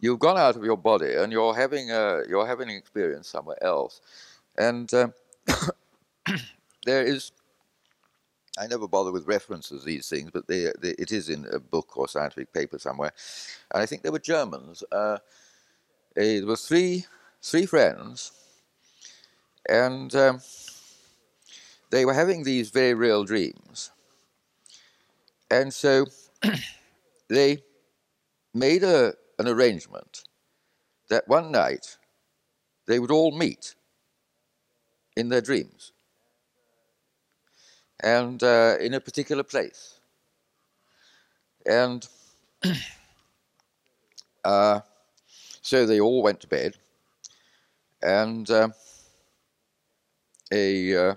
you've gone out of your body and you're having a, you're having an experience somewhere else and um, there is, I never bother with references these things, but they, they, it is in a book or scientific paper somewhere. And I think they were Germans. Uh, there were three, three friends, and um, they were having these very real dreams. And so they made a, an arrangement that one night they would all meet in their dreams and uh, in a particular place. And uh, so they all went to bed, and uh, a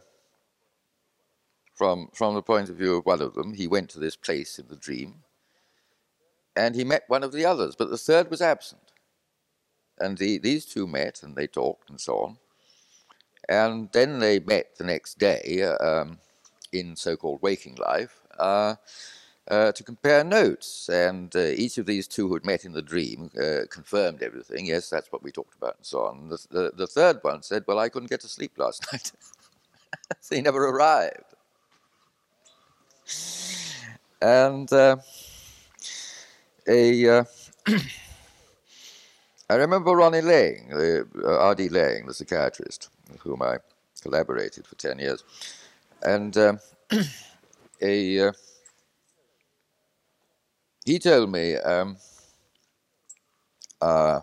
from from the point of view of one of them, he went to this place in the dream, and he met one of the others, but the third was absent. And the, these two met, and they talked and so on. And then they met the next day um, in so called waking life uh, uh, to compare notes. And uh, each of these two who had met in the dream uh, confirmed everything. Yes, that's what we talked about, and so on. The, the, third one said, Well, I couldn't get to sleep last night. so he never arrived. And uh, a. Uh, I remember Ronnie Laing, R.D. Laing, the psychiatrist whom I collaborated for 10 years. And um, a, uh, he told me um, uh,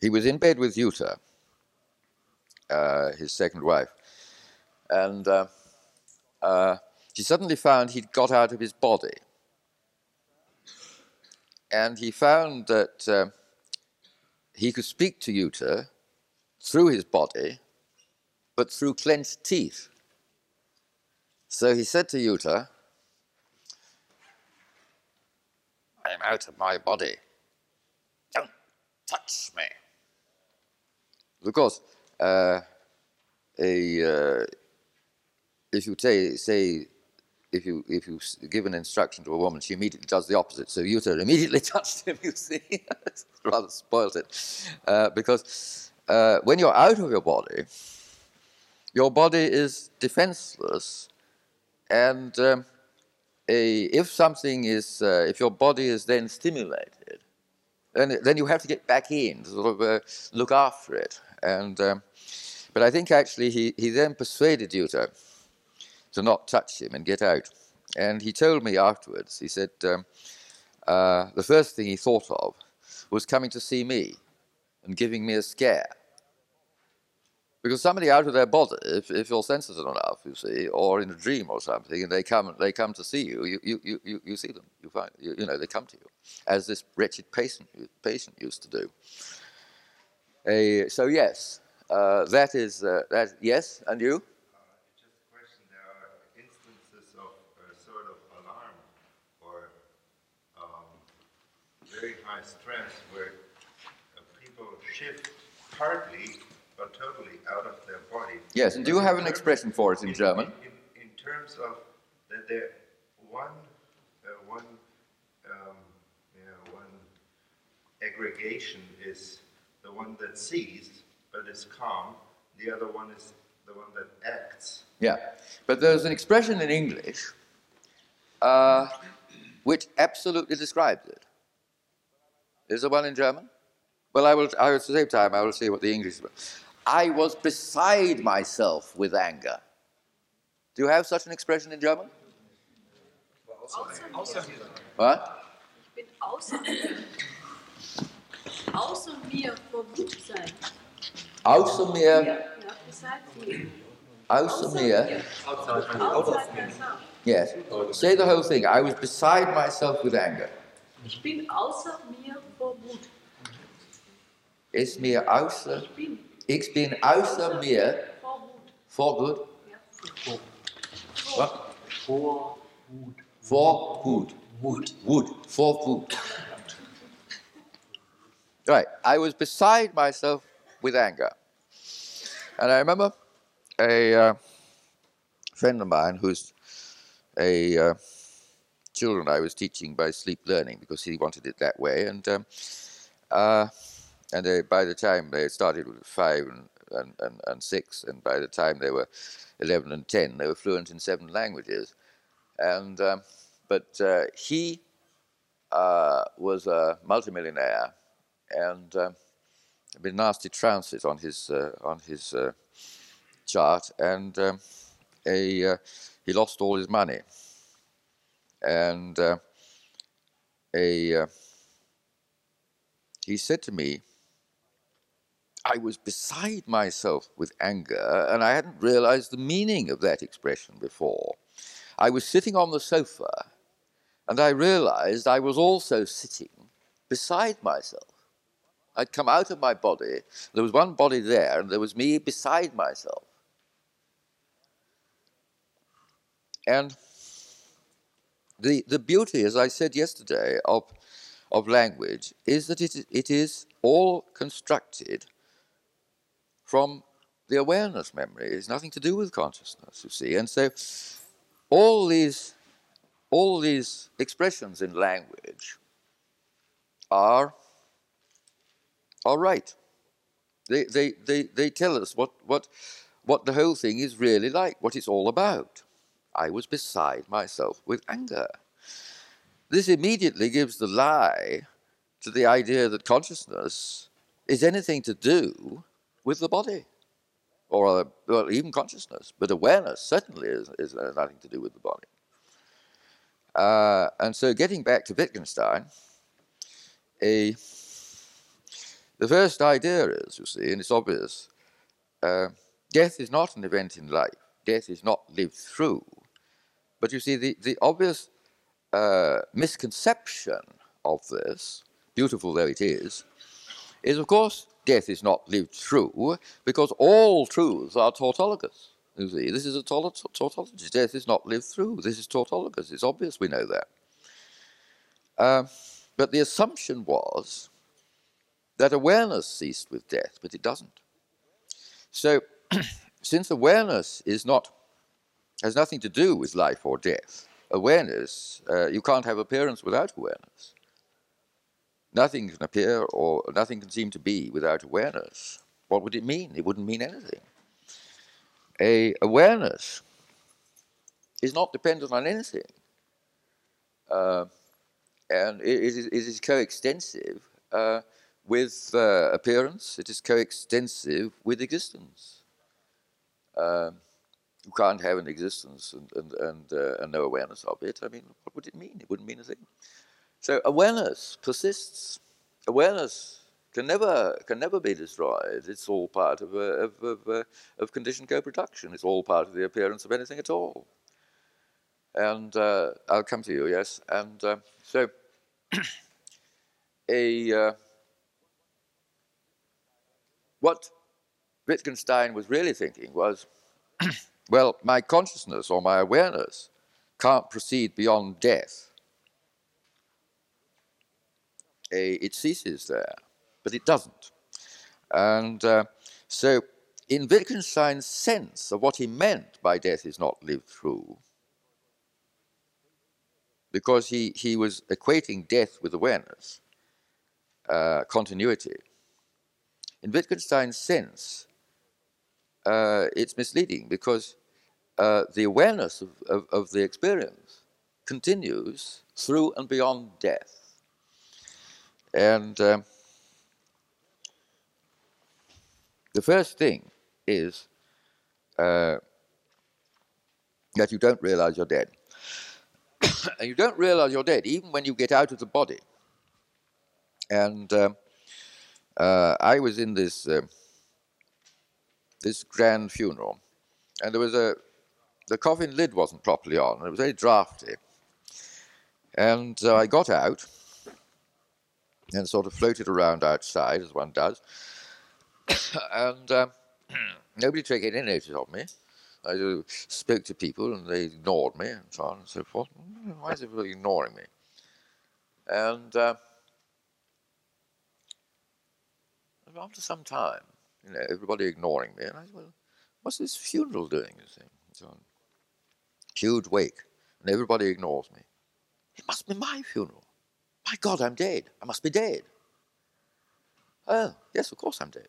he was in bed with Jutta, uh, his second wife, and uh, uh, he suddenly found he'd got out of his body. And he found that uh, he could speak to Jutta through his body, but through clenched teeth. So he said to Jutta, I'm out of my body. Don't touch me. Of course, uh, a, uh, if you say, say if you if you give an instruction to a woman, she immediately does the opposite. So Jutta immediately touched him. You see, rather spoilt it, uh, because uh, when you're out of your body, your body is defenseless, and um, a, if something is, uh, if your body is then stimulated, then, then you have to get back in to sort of uh, look after it. And um, but I think actually he, he then persuaded Jutta to not touch him and get out. and he told me afterwards, he said um, uh, the first thing he thought of was coming to see me and giving me a scare. Because somebody out of their body, if, if you're sensitive enough, you see, or in a dream or something, and they come, they come to see you, you, you, you- you, see them. You, find, you, you know, they come to you, as this wretched patient, patient used to do. So yes, uh, that is uh, that. Yes, and you? It's just a question, there are instances of a sort of alarm or um, very high stress where uh, people shift partly but totally out of their body. Yes, and do you have an expression for it in German? In, in terms of that there one uh, one um, yeah, one aggregation is the one that sees but is calm. The other one is the one that acts. Yeah, but there's an expression in English uh, which absolutely describes it. Is there one in German? Well, I will. I will at the same time, I will see what the English. is. I was beside myself with anger. Do you have such an expression in German? Außer mir. What? Ich bin außer mir. Außer mir vor Wut sein. Außer mir, Ja, außer mir. Yes. Say the whole thing. I was beside myself with anger. Ich bin außer mir vor Wut. Ist mir außer, Ich bin außer mir Wut. for good. For good. Wood. For food. Right. I was beside myself with anger. And I remember a uh, friend of mine who's a uh, children I was teaching by sleep learning because he wanted it that way. And um, uh, and they, by the time they started with five and, and, and, and six, and by the time they were 11 and 10, they were fluent in seven languages. And um, but uh, he uh, was a multimillionaire and um, a bit nasty transit on his uh, on his uh, chart, and um, a uh, he lost all his money, and uh, a he said to me. I was beside myself with anger, and I hadn't realized the meaning of that expression before. I was sitting on the sofa, and I realized I was also sitting beside myself. I'd come out of my body, there was one body there, and there was me beside myself. And the, the beauty, as I said yesterday, of, of language is that it, it is all constructed from the awareness memory. It's nothing to do with consciousness, you see. And so all these all these expressions in language are are right. They, they, they, they tell us what, what, what the whole thing is really like, what it's all about. I was beside myself with anger. This immediately gives the lie to the idea that consciousness is anything to do with the body, or well, even consciousness. But awareness certainly is, is uh, nothing to do with the body. Uh, and so, getting back to Wittgenstein, a, the first idea is, you see, and it's obvious, uh, death is not an event in life. Death is not lived through. But you see, the, the obvious uh, misconception of this, beautiful though it is, is of course death is not lived through because all truths are tautologous. You see, this is a taut- tautology. Death is not lived through. This is tautologous. It's obvious we know that. Um, but the assumption was that awareness ceased with death, but it doesn't. So, since awareness is not has nothing to do with life or death, awareness uh, you can't have appearance without awareness. Nothing can appear or nothing can seem to be without awareness. What would it mean? It wouldn't mean anything. A awareness is not dependent on anything, uh, and it, is, it is coextensive uh, with uh, appearance. It is coextensive with existence. Um, you can't have an existence and, and, and, uh, and no awareness of it, I mean, what would it mean? It wouldn't mean a thing. So awareness persists. Awareness can never can never be destroyed. It's all part of uh, of of, uh, of conditioned co-production. It's all part of the appearance of anything at all. And uh, I'll come to you, yes. And uh, so a uh, what Wittgenstein was really thinking was, well, my consciousness or my awareness can't proceed beyond death. A, it ceases there, but it doesn't. And uh, so, in Wittgenstein's sense of what he meant by death is not lived through, because he, he was equating death with awareness, uh, continuity. In Wittgenstein's sense, uh, it's misleading because uh, the awareness of, of, of, the experience continues through and beyond death. And um, the first thing is uh, that you don't realize you're dead. and you don't realize you're dead even when you get out of the body. And um, uh, I was in this uh, this grand funeral, and there was a the coffin lid wasn't properly on, and it was very drafty. And uh, I got out and sort of floated around outside as one does, and um, nobody took any notice of me. I spoke to people and they ignored me and so on and so forth. Why is everybody ignoring me? And uh, after some time, you know, everybody ignoring me, and I said, well, what's this funeral doing, you see? So on. Huge wake, and everybody ignores me. It must be my funeral. My God, I'm dead. I must be dead. Oh, yes, of course I'm dead.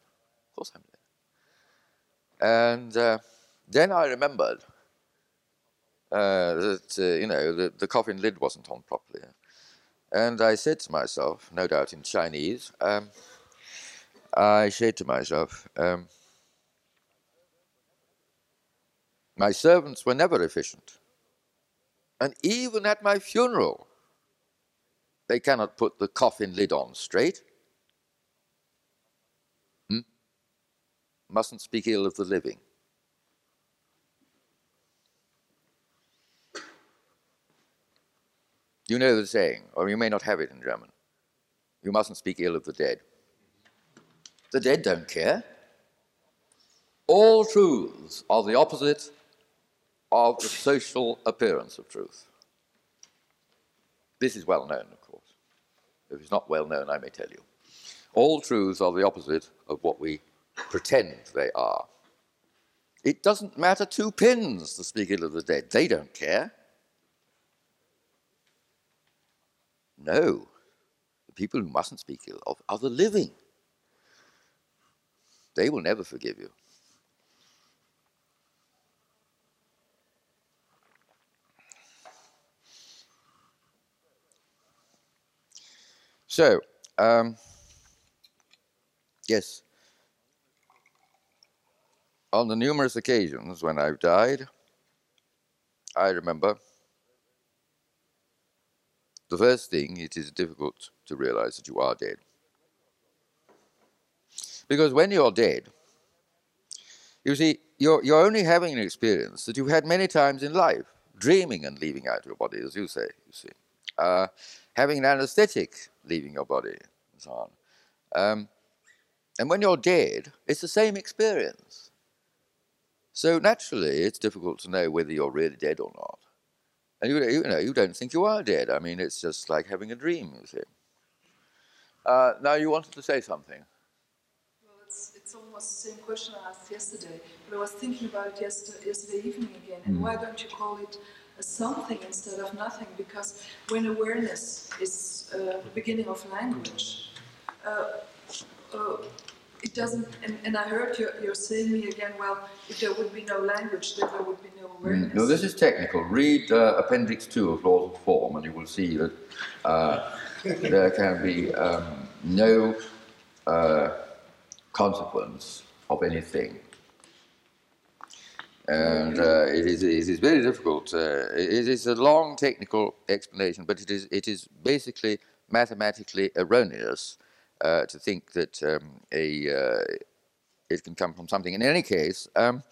Of course I'm dead. And uh, then I remembered uh, that, uh, you know, the, the coffin lid wasn't on properly. And I said to myself, no doubt in Chinese, um, I said to myself, um, my servants were never efficient. And even at my funeral, they cannot put the coffin lid on straight. Hmm? Mustn't speak ill of the living. You know the saying, or you may not have it in German. You mustn't speak ill of the dead. The dead don't care. All truths are the opposite of the social appearance of truth. This is well known, of course. If it's not well known, I may tell you. All truths are the opposite of what we pretend they are. It doesn't matter two pins to speak ill of the dead. They don't care. No. The people who mustn't speak ill of are the living. They will never forgive you. So, um, yes, on the numerous occasions when I've died, I remember the first thing, it is difficult to realize that you are dead. Because when you're dead, you see, you're, you're only having an experience that you've had many times in life, dreaming and leaving out your body, as you say, you see. Uh, having an anesthetic leaving your body, and so on. Um, and when you're dead, it's the same experience. So naturally, it's difficult to know whether you're really dead or not. And you, you know, you don't think you are dead. I mean, it's just like having a dream, you see. Uh, now, you wanted to say something Well, it's almost the same question I asked yesterday, but I was thinking about it yesterday, yesterday evening again. And mm. why don't you call it something instead of nothing? Because when awareness is uh, the beginning of language, uh, uh, it doesn't. And, and, I heard you, you're saying me again. Well, if there would be no language, then there would be no awareness. Mm. No, this is technical. Read uh, Appendix Two of Laws of Form, and you will see that uh, there can be um, no uh, consequence of anything and uh, it is it is very difficult. Uh, it is a long technical explanation, but it is it is basically mathematically erroneous uh, to think that um, a uh, it can come from something. In any case, um,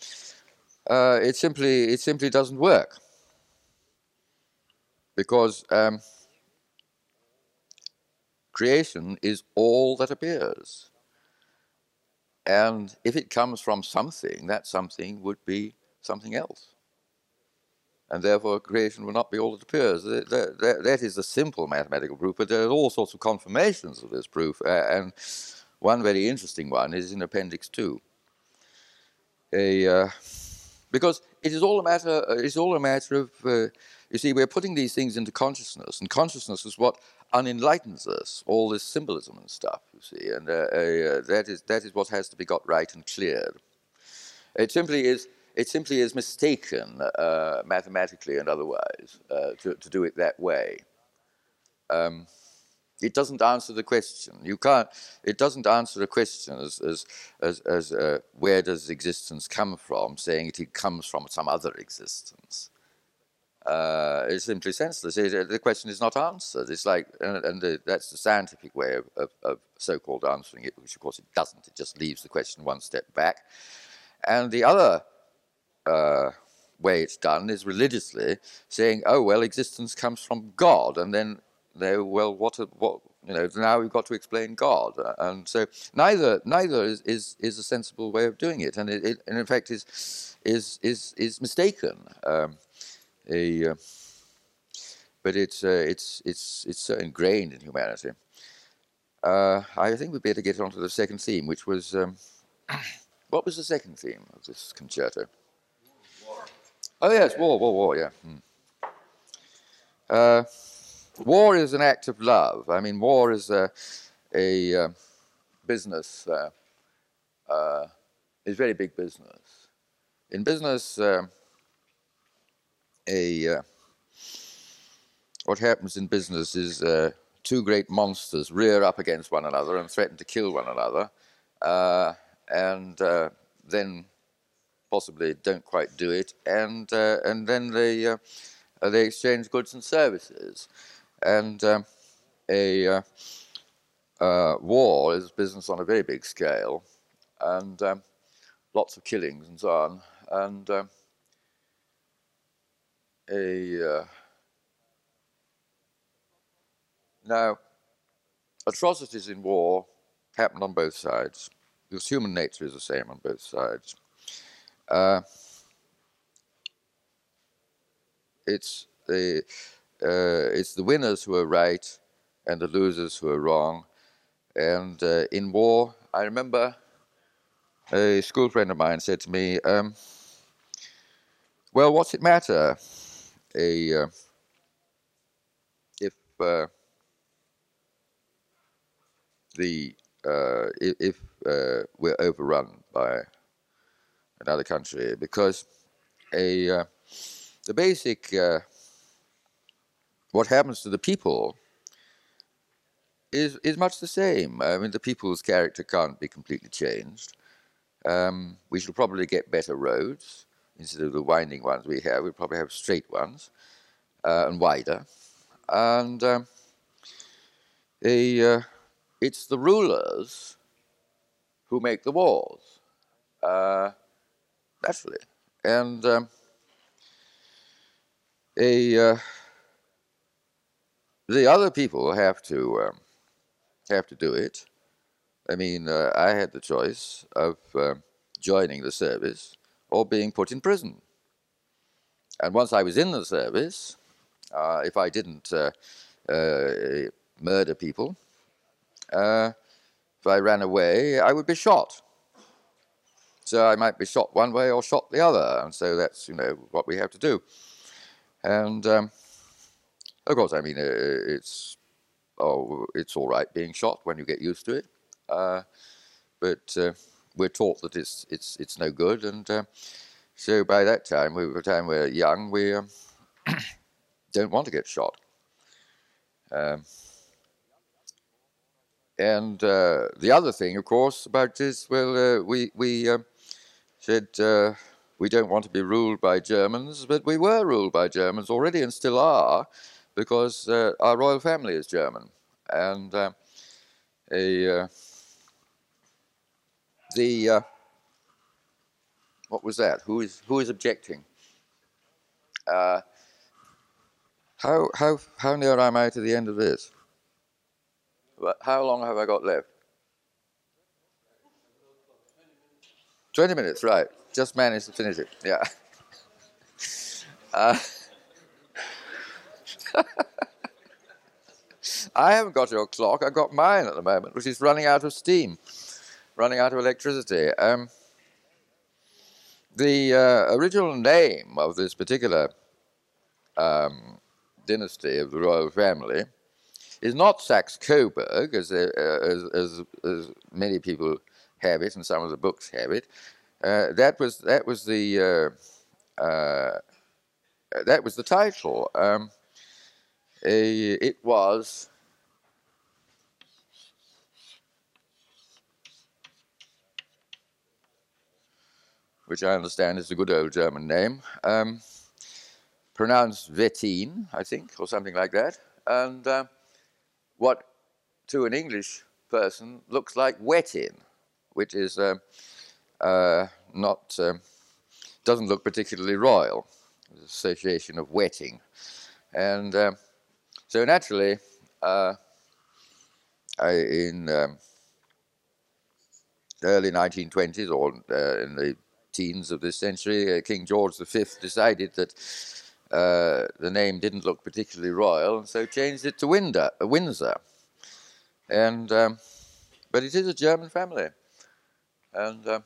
uh, it simply it simply doesn't work because um, creation is all that appears. And if it comes from something, that something would be something else. And therefore, creation will not be all that appears. That, is the simple mathematical proof, but there are all sorts of confirmations of this proof. Uh, and one very interesting one is in Appendix 2. A, uh, because it is all a matter, uh, it's all a matter of, uh, you see, we're putting these things into consciousness, and consciousness is what unenlightens us, all this symbolism and stuff, you see, and uh, uh, that, is, that is what has to be got right and cleared. It simply is, it simply is mistaken uh, mathematically and otherwise uh, to, to do it that way. Um, it doesn't answer the question. You can't. It doesn't answer the question as as as, as uh, where does existence come from? Saying it comes from some other existence uh, is simply senseless. It, the question is not answered. It's like, and, and the, that's the scientific way of, of, of, so-called answering it, which of course it doesn't. It just leaves the question one step back. And the other uh, way it's done is religiously saying, "Oh well, existence comes from God," and then they, well, what, what, you know, now we've got to explain God, and so neither, neither is, is, is a sensible way of doing it, and it, it and in fact is, is, is, is mistaken. Um, a, uh, but it's, uh, it's, it's, it's so ingrained in humanity. Uh, I think we'd better get on to the second theme, which was um, what was the second theme of this concerto? Oh yes, war, war, war. Yeah. Hmm. Uh, war is an act of love. I mean, war is a, a uh, business. Uh, uh, is very big business. In business, um, a uh, what happens in business is uh, two great monsters rear up against one another and threaten to kill one another, uh, and uh, then possibly don't quite do it, and uh, and then they uh, they exchange goods and services, and um, a war is business on a very big scale, and um, lots of killings and so on, and um, a uh, now atrocities in war happen on both sides. Because human nature is the same on both sides. Uh, it's the uh, it's the winners who are right and the losers who are wrong. And uh, in war, I remember a school friend of mine said to me, um, "Well, what's it matter a uh, if uh, the uh, if we're overrun by another country because a uh, the basic uh, what happens to the people is is much the same. I mean, the people's character can't be completely changed. Um, we shall probably get better roads instead of the winding ones we have, We'll probably have straight ones uh, and wider. And um, uh, it's the rulers who make the walls, uh, naturally. And um, a, uh, the other people have to um, have to do it. I mean, uh, I had the choice of uh, joining the service or being put in prison. And once I was in the service, uh, if I didn't uh, uh, murder people, if I ran away, I would be shot. So I might be shot one way or shot the other, and so that's you know what we have to do. And um, of course, I mean uh, it's oh it's all right being shot when you get used to it, uh, but we're taught that it's it's it's no good, and uh, so by that time, we, by the time we're young, we um, don't want to get shot. Um, and uh, the other thing, of course, about this, well, uh, we we um, said uh, we don't want to be ruled by Germans, but we were ruled by Germans already and still are, because uh, our royal family is German, and uh, a uh, the uh, what was that? Who is who is objecting? Uh, how how how near am I to the end of this? How long have I got left? Twenty minutes, right? Just managed to finish it. Yeah. Uh, I haven't got your clock. I've got mine at the moment, which is running out of steam, running out of electricity. Um, the uh, original name of this particular um, dynasty of the royal family is not Saxe Coburg, as, uh, as, as, as many people have it, and some of the books have it. Uh, that was that was the uh, uh, that was the title. Um, a, it was which I understand is a good old German name, um, pronounced Wettin, I think, or something like that, and uh, what to an English person looks like wetting, which is uh, uh, not um doesn't look particularly royal. The association of wetting, and um, so naturally, uh, I, in um, early 1920s or in the teens of this century, King George V decided that uh, the name didn't look particularly royal, and so changed it to Winder, Windsor. And um, but it is a German family, and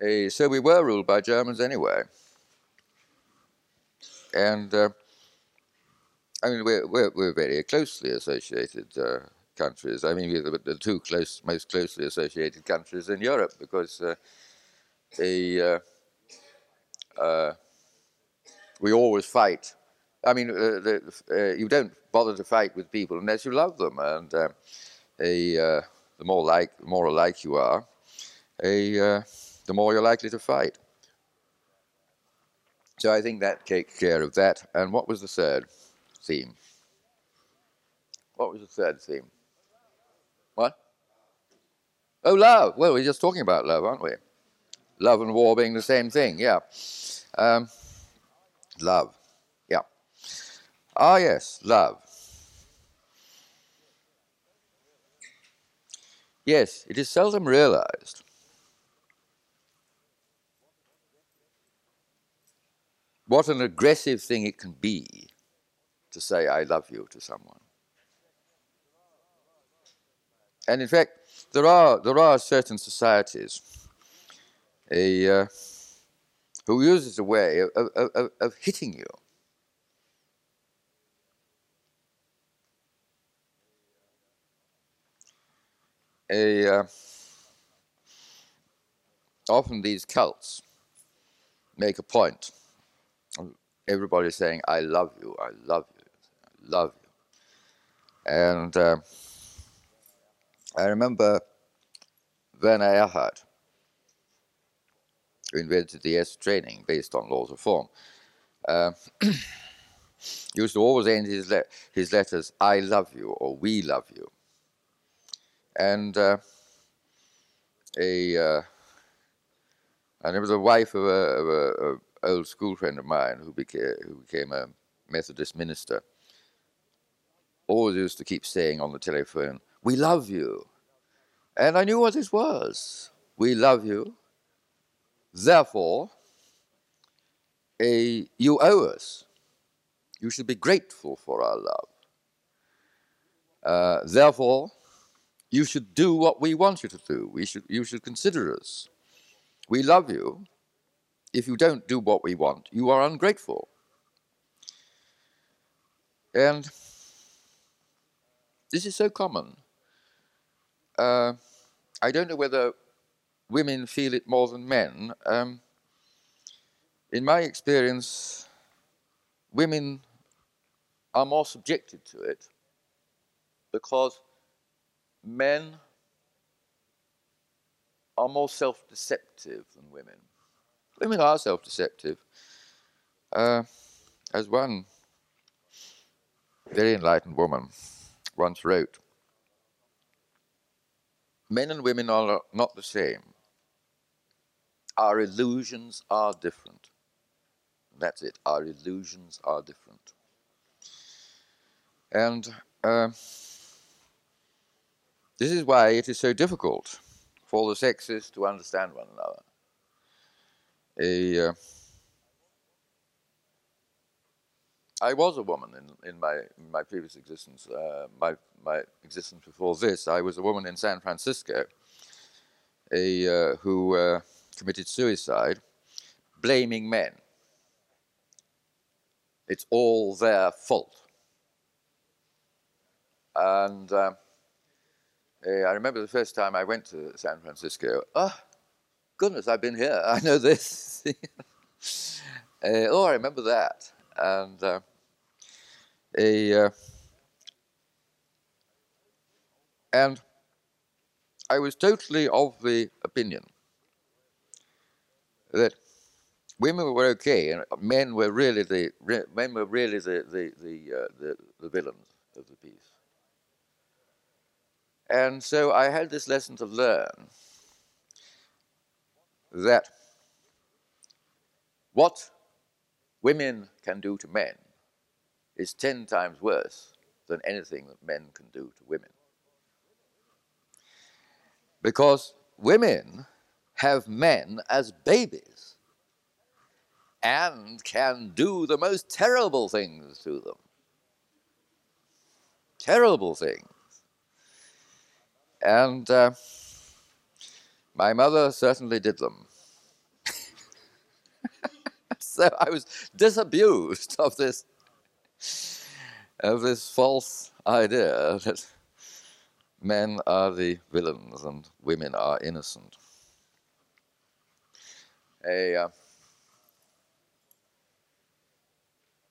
eh, so we were ruled by Germans anyway. And uh, I mean, we're, we're, we're very closely associated uh, countries. I mean, we're the, the two close, most closely associated countries in Europe because uh, the, uh, uh, we always fight. I mean, uh, the, uh, you don't bother to fight with people unless you love them, and uh, a, uh, the more like, the more alike you are, a, uh, the more you're likely to fight. So I think that takes care of that. And what was the third theme? What was the third theme? What? Oh, love. Well, we're just talking about love, aren't we? Love and war being the same thing, yeah. Um, love, yeah. Ah, yes, love. Yes, it is seldom realized. What an aggressive thing it can be to say, I love you to someone. And in fact, there are, there are certain societies a, uh, who use it as a way of, of, of, of hitting you. A, uh, often these cults make a point. Everybody saying, I love you, I love you, I love you. And uh, I remember Werner Erhard, who invented the est training based on laws of form, uh, used to always end his, le- his letters, I love you, or we love you. And uh, a, uh, and it was a wife of a, of a, of old school friend of mine who became, who became a Methodist minister. Always used to keep saying on the telephone, We love you. And I knew what this was. We love you. Therefore, a, you owe us. You should be grateful for our love. Uh, therefore, you should do what we want you to do. We should, you should consider us. We love you. If you don't do what we want, you are ungrateful. And this is so common. Uh, I don't know whether women feel it more than men. Um, in my experience, women are more subjected to it because men are more self deceptive than women. Women are self deceptive. Uh, as one very enlightened woman once wrote, men and women are not the same. Our illusions are different. That's it. Our illusions are different. And uh, this is why it is so difficult for the sexes to understand one another. A, uh, I was a woman in, in, my, in my previous existence. Uh, my, my existence before this, I was a woman in San Francisco a, uh, who uh, committed suicide blaming men. It's all their fault. And uh, I remember the first time I went to San Francisco. Oh, goodness, I've been here. I know this. uh, oh, I remember that. And uh, a uh, and I was totally of the opinion that women were okay and men were really the men were really the the the, uh, the, the villains of the piece. And so I had this lesson to learn that what women can do to men is ten times worse than anything that men can do to women. Because women have men as babies and can do the most terrible things to them. Terrible things. And uh, my mother certainly did them. so I was disabused of this of this false idea that men are the villains and women are innocent. A, uh,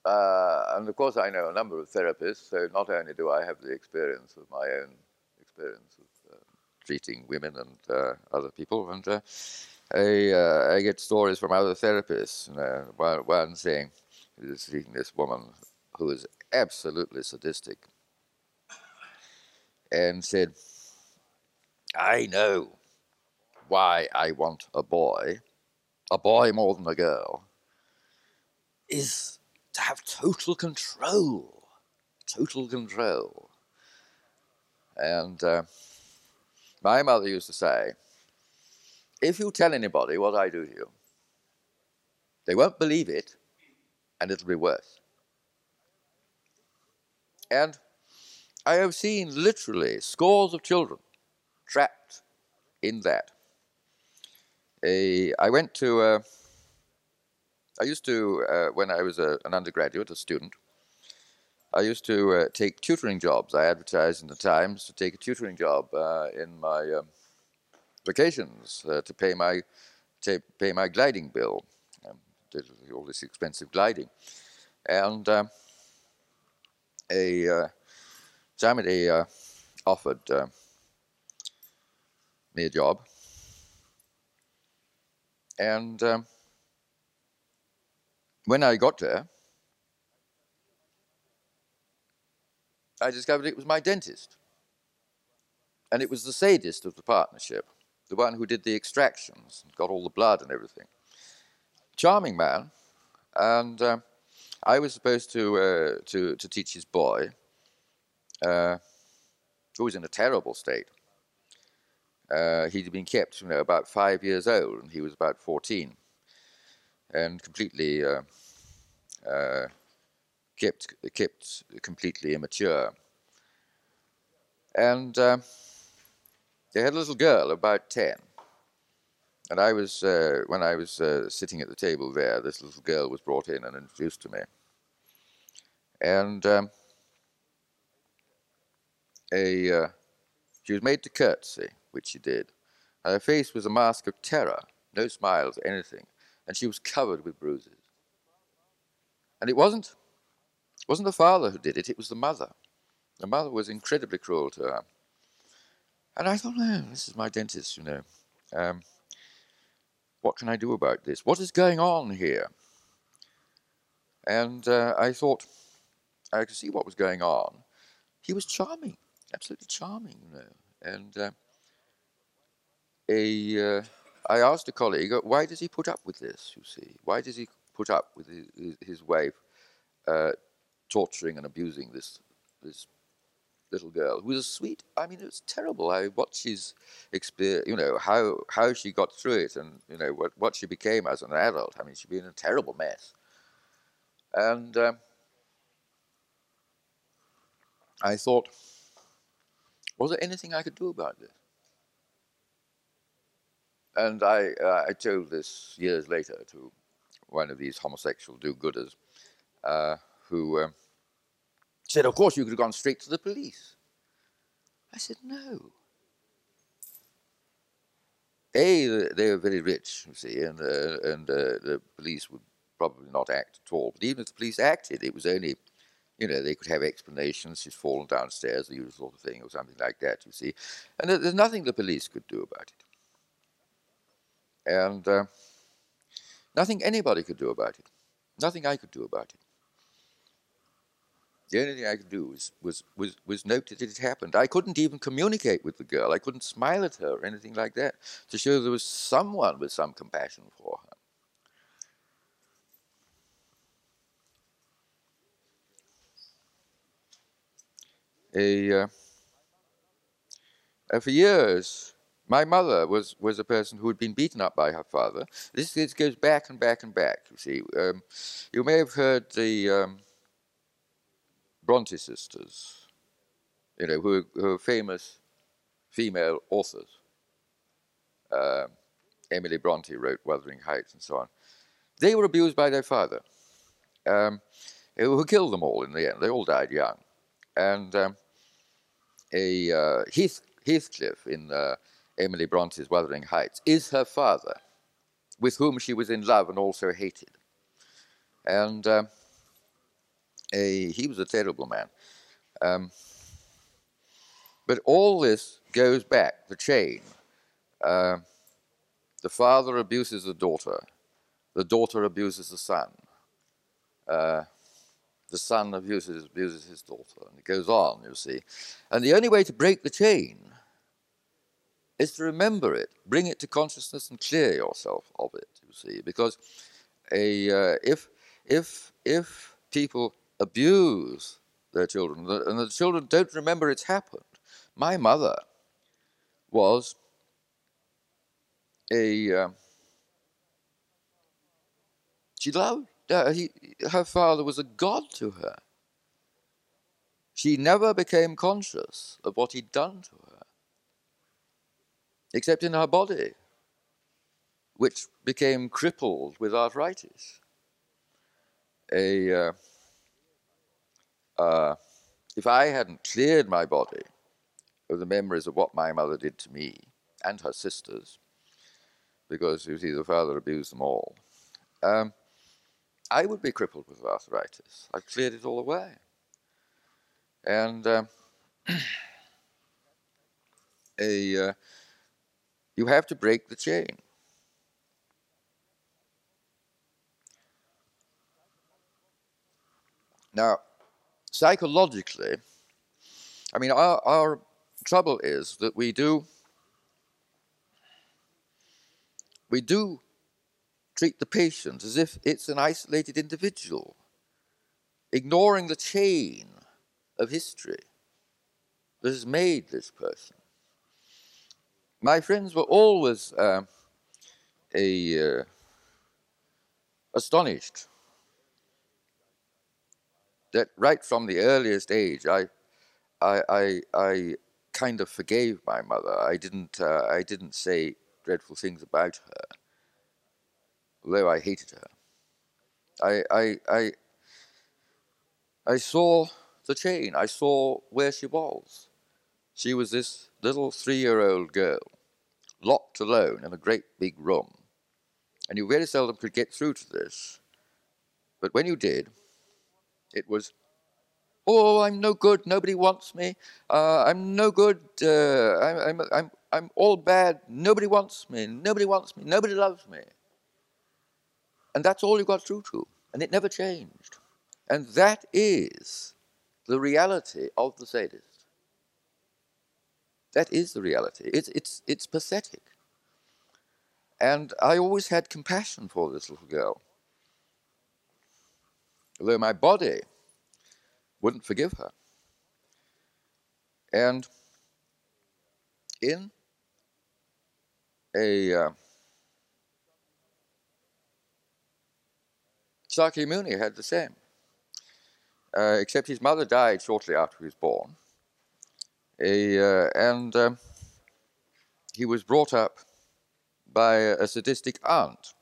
uh, and of course, I know a number of therapists, so not only do I have the experience of my own experience of treating women and uh, other people, and uh, I, uh, I, get stories from other therapists. One, one saying, was treating this woman who is absolutely sadistic and said, I know why I want a boy, a boy more than a girl, is to have total control. Total control. And uh, my mother used to say, if you tell anybody what I do to you, they won't believe it, and it'll be worse. And I have seen literally scores of children trapped in that. A, I went to, uh, I used to, uh, when I was a, an undergraduate, a student, I used to uh, take tutoring jobs. I advertised in the Times to take a tutoring job uh, in my um, vacations uh, to pay my to pay my gliding bill. Um, did all this expensive gliding, and um, a uh, somebody uh, offered uh, me a job, and um, when I got there, I discovered it was my dentist, and it was the sadist of the partnership, the one who did the extractions, got all the blood and everything. Charming man, and. Uh, I was supposed to uh, to to teach his boy, uh, who was in a terrible state. Uh, he'd been kept, you know, about five years old, and he was about fourteen, and completely uh, uh, kept kept completely immature. And uh, they had a little girl about ten. And I was, uh, when I was uh, sitting at the table there, this little girl was brought in and introduced to me. And um, a, uh, she was made to curtsy, which she did. And her face was a mask of terror, no smiles, anything. And she was covered with bruises. And it wasn't, it wasn't the father who did it, it was the mother. The mother was incredibly cruel to her. And I thought, oh, this is my dentist, you know. um, what can I do about this? What is going on here? And uh, I thought I could see what was going on. He was charming, absolutely charming, you know. And uh, a, uh, I asked a colleague, why does he put up with this? You see, why does he put up with his, his wife uh, torturing and abusing this this little girl who was a sweet? I mean, it was terrible. I what she's exper- you know how how she got through it, and you know what what she became as an adult. I mean, she'd been a terrible mess. And um, I thought, was there anything I could do about this? And I, uh, I told this years later to one of these homosexual do-gooders uh, who um, said, of course you could have gone straight to the police. I said, no. A, they were very rich, you see, and, uh, and uh, the police would probably not act at all. But even if the police acted, it was only, you know, they could have explanations. She's fallen downstairs, the usual sort of thing, or something like that, you see. And there's nothing the police could do about it and uh, nothing anybody could do about it. Nothing I could do about it. The only thing I could do was, was, was, was note that it had happened. I couldn't even communicate with the girl. I couldn't smile at her or anything like that to show there was someone with some compassion for her. A, uh, uh, for years, my mother was, was a person who had been beaten up by her father. This, this goes back and back and back, you see. Um, you may have heard the um, Bronte sisters, you know, who, who are famous female authors. Uh, Emily Bronte wrote Wuthering Heights and so on. They were abused by their father, um, who killed them all in the end. They all died young. And um, a uh, Heath, Heathcliff in uh, Emily Bronte's Wuthering Heights, is her father, with whom she was in love and also hated. And uh, a, he was a terrible man. Um, but all this goes back, the chain. Uh, the father abuses the daughter, the daughter abuses the son, uh, the son abuses, abuses his daughter, and it goes on, you see. And the only way to break the chain is to remember it, bring it to consciousness, and clear yourself of it. You see, because a uh, if if if people abuse their children and the children don't remember it's happened, my mother was a uh, she loved uh, he, her father was a god to her. She never became conscious of what he'd done to her except in her body, which became crippled with arthritis. A, uh, uh, if I hadn't cleared my body of the memories of what my mother did to me and her sisters, because you see, the father abused them all, um, I would be crippled with arthritis. I've cleared it all away. And um, a uh, you have to break the chain. Now, psychologically, I mean, our, our trouble is that we do we do treat the patient as if it's an isolated individual, ignoring the chain of history that has made this person. My friends were always uh, a, uh, astonished that right from the earliest age, I, I, I, I kind of forgave my mother. I didn't, uh, I didn't say dreadful things about her, although I hated her. I, I, I, I saw the chain. I saw where she was. She was this little three year old girl, locked alone in a great big room. And you very seldom could get through to this. But when you did, it was, oh, I'm no good, nobody wants me, uh, I'm no good, uh, I'm, I'm, I'm, I'm all bad. Nobody wants me. Nobody wants me. Nobody loves me. And that's all you got through to. And it never changed. And that is the reality of the sadist. That is the reality. It's, it's, it's pathetic. And I always had compassion for this little girl. Although my body wouldn't forgive her. And in a uh, Sakyamuni had the same, uh, except his mother died shortly after he was born, a, uh, and um, he was brought up by a sadistic aunt,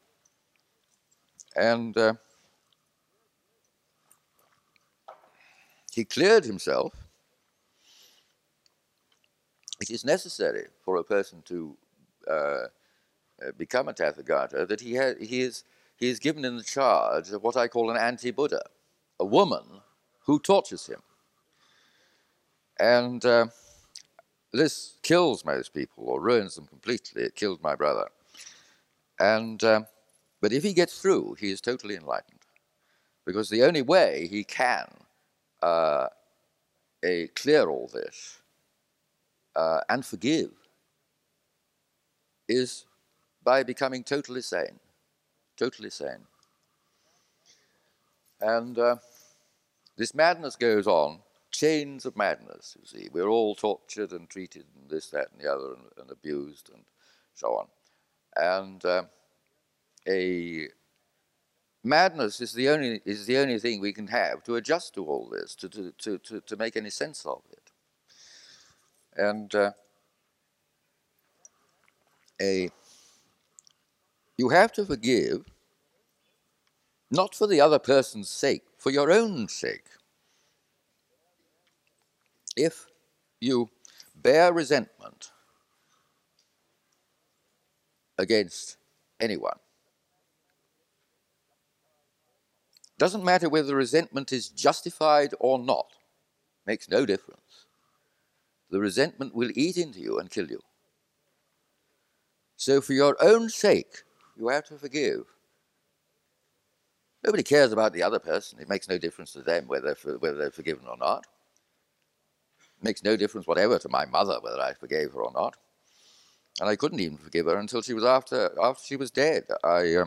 and he cleared himself. It is necessary for a person to uh, uh, become a Tathagata that he, ha- he, is, he is given in the charge of what I call an anti Buddha, a woman who tortures him. And uh, this kills most people or ruins them completely. It killed my brother. And, uh, but if he gets through, he is totally enlightened. Because the only way he can uh, a clear all this uh, and forgive is by becoming totally sane, totally sane. And uh, this madness goes on, chains of madness, you see. We're all tortured and treated and this, that, and the other, and, and abused and so on. And uh, a madness is the only is the only thing we can have to adjust to all this, to to to to, to make any sense of it. And uh, a you have to forgive not for the other person's sake, for your own sake. If you bear resentment against anyone, doesn't matter whether the resentment is justified or not, makes no difference. The resentment will eat into you and kill you. So, for your own sake, you have to forgive. Nobody cares about the other person. It makes no difference to them whether, whether they're forgiven or not. It makes no difference whatever to my mother whether I forgave her or not. And I couldn't even forgive her until she was after, after she was dead. I, uh,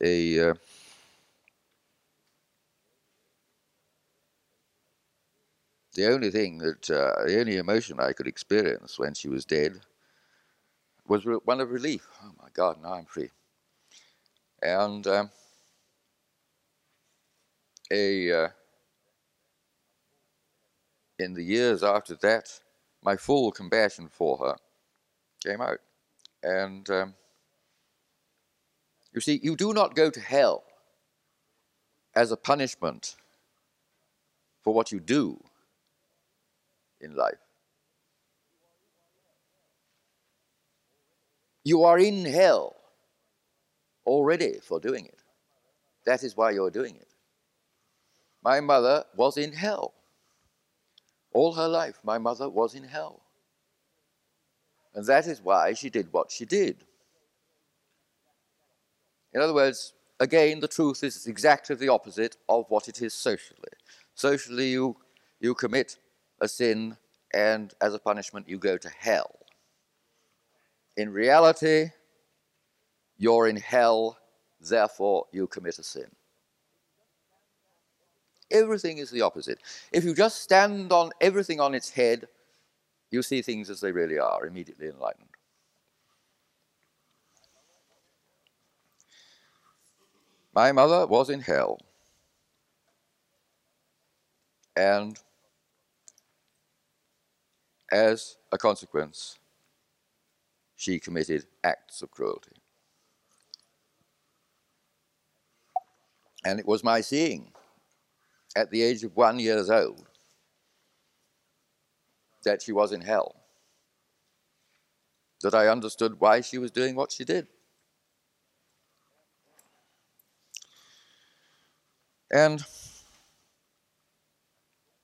a, uh, the only thing that, uh, the only emotion I could experience when she was dead was one of relief. Oh my God, now I'm free. And um, a uh, in the years after that, my full compassion for her came out. And um, you see, you do not go to hell as a punishment for what you do in life. You are in hell already for doing it. That is why you're doing it. My mother was in hell. All her life, my mother was in hell. And that is why she did what she did. In other words, again, the truth is exactly the opposite of what it is socially. Socially, you, you commit a sin, and as a punishment, you go to hell. In reality, you're in hell, therefore you commit a sin. Everything is the opposite. If you just stand on everything on its head, you see things as they really are, immediately enlightened. My mother was in hell. And as a consequence, she committed acts of cruelty. And it was my seeing at the age of one years old that she was in hell that I understood why she was doing what she did. And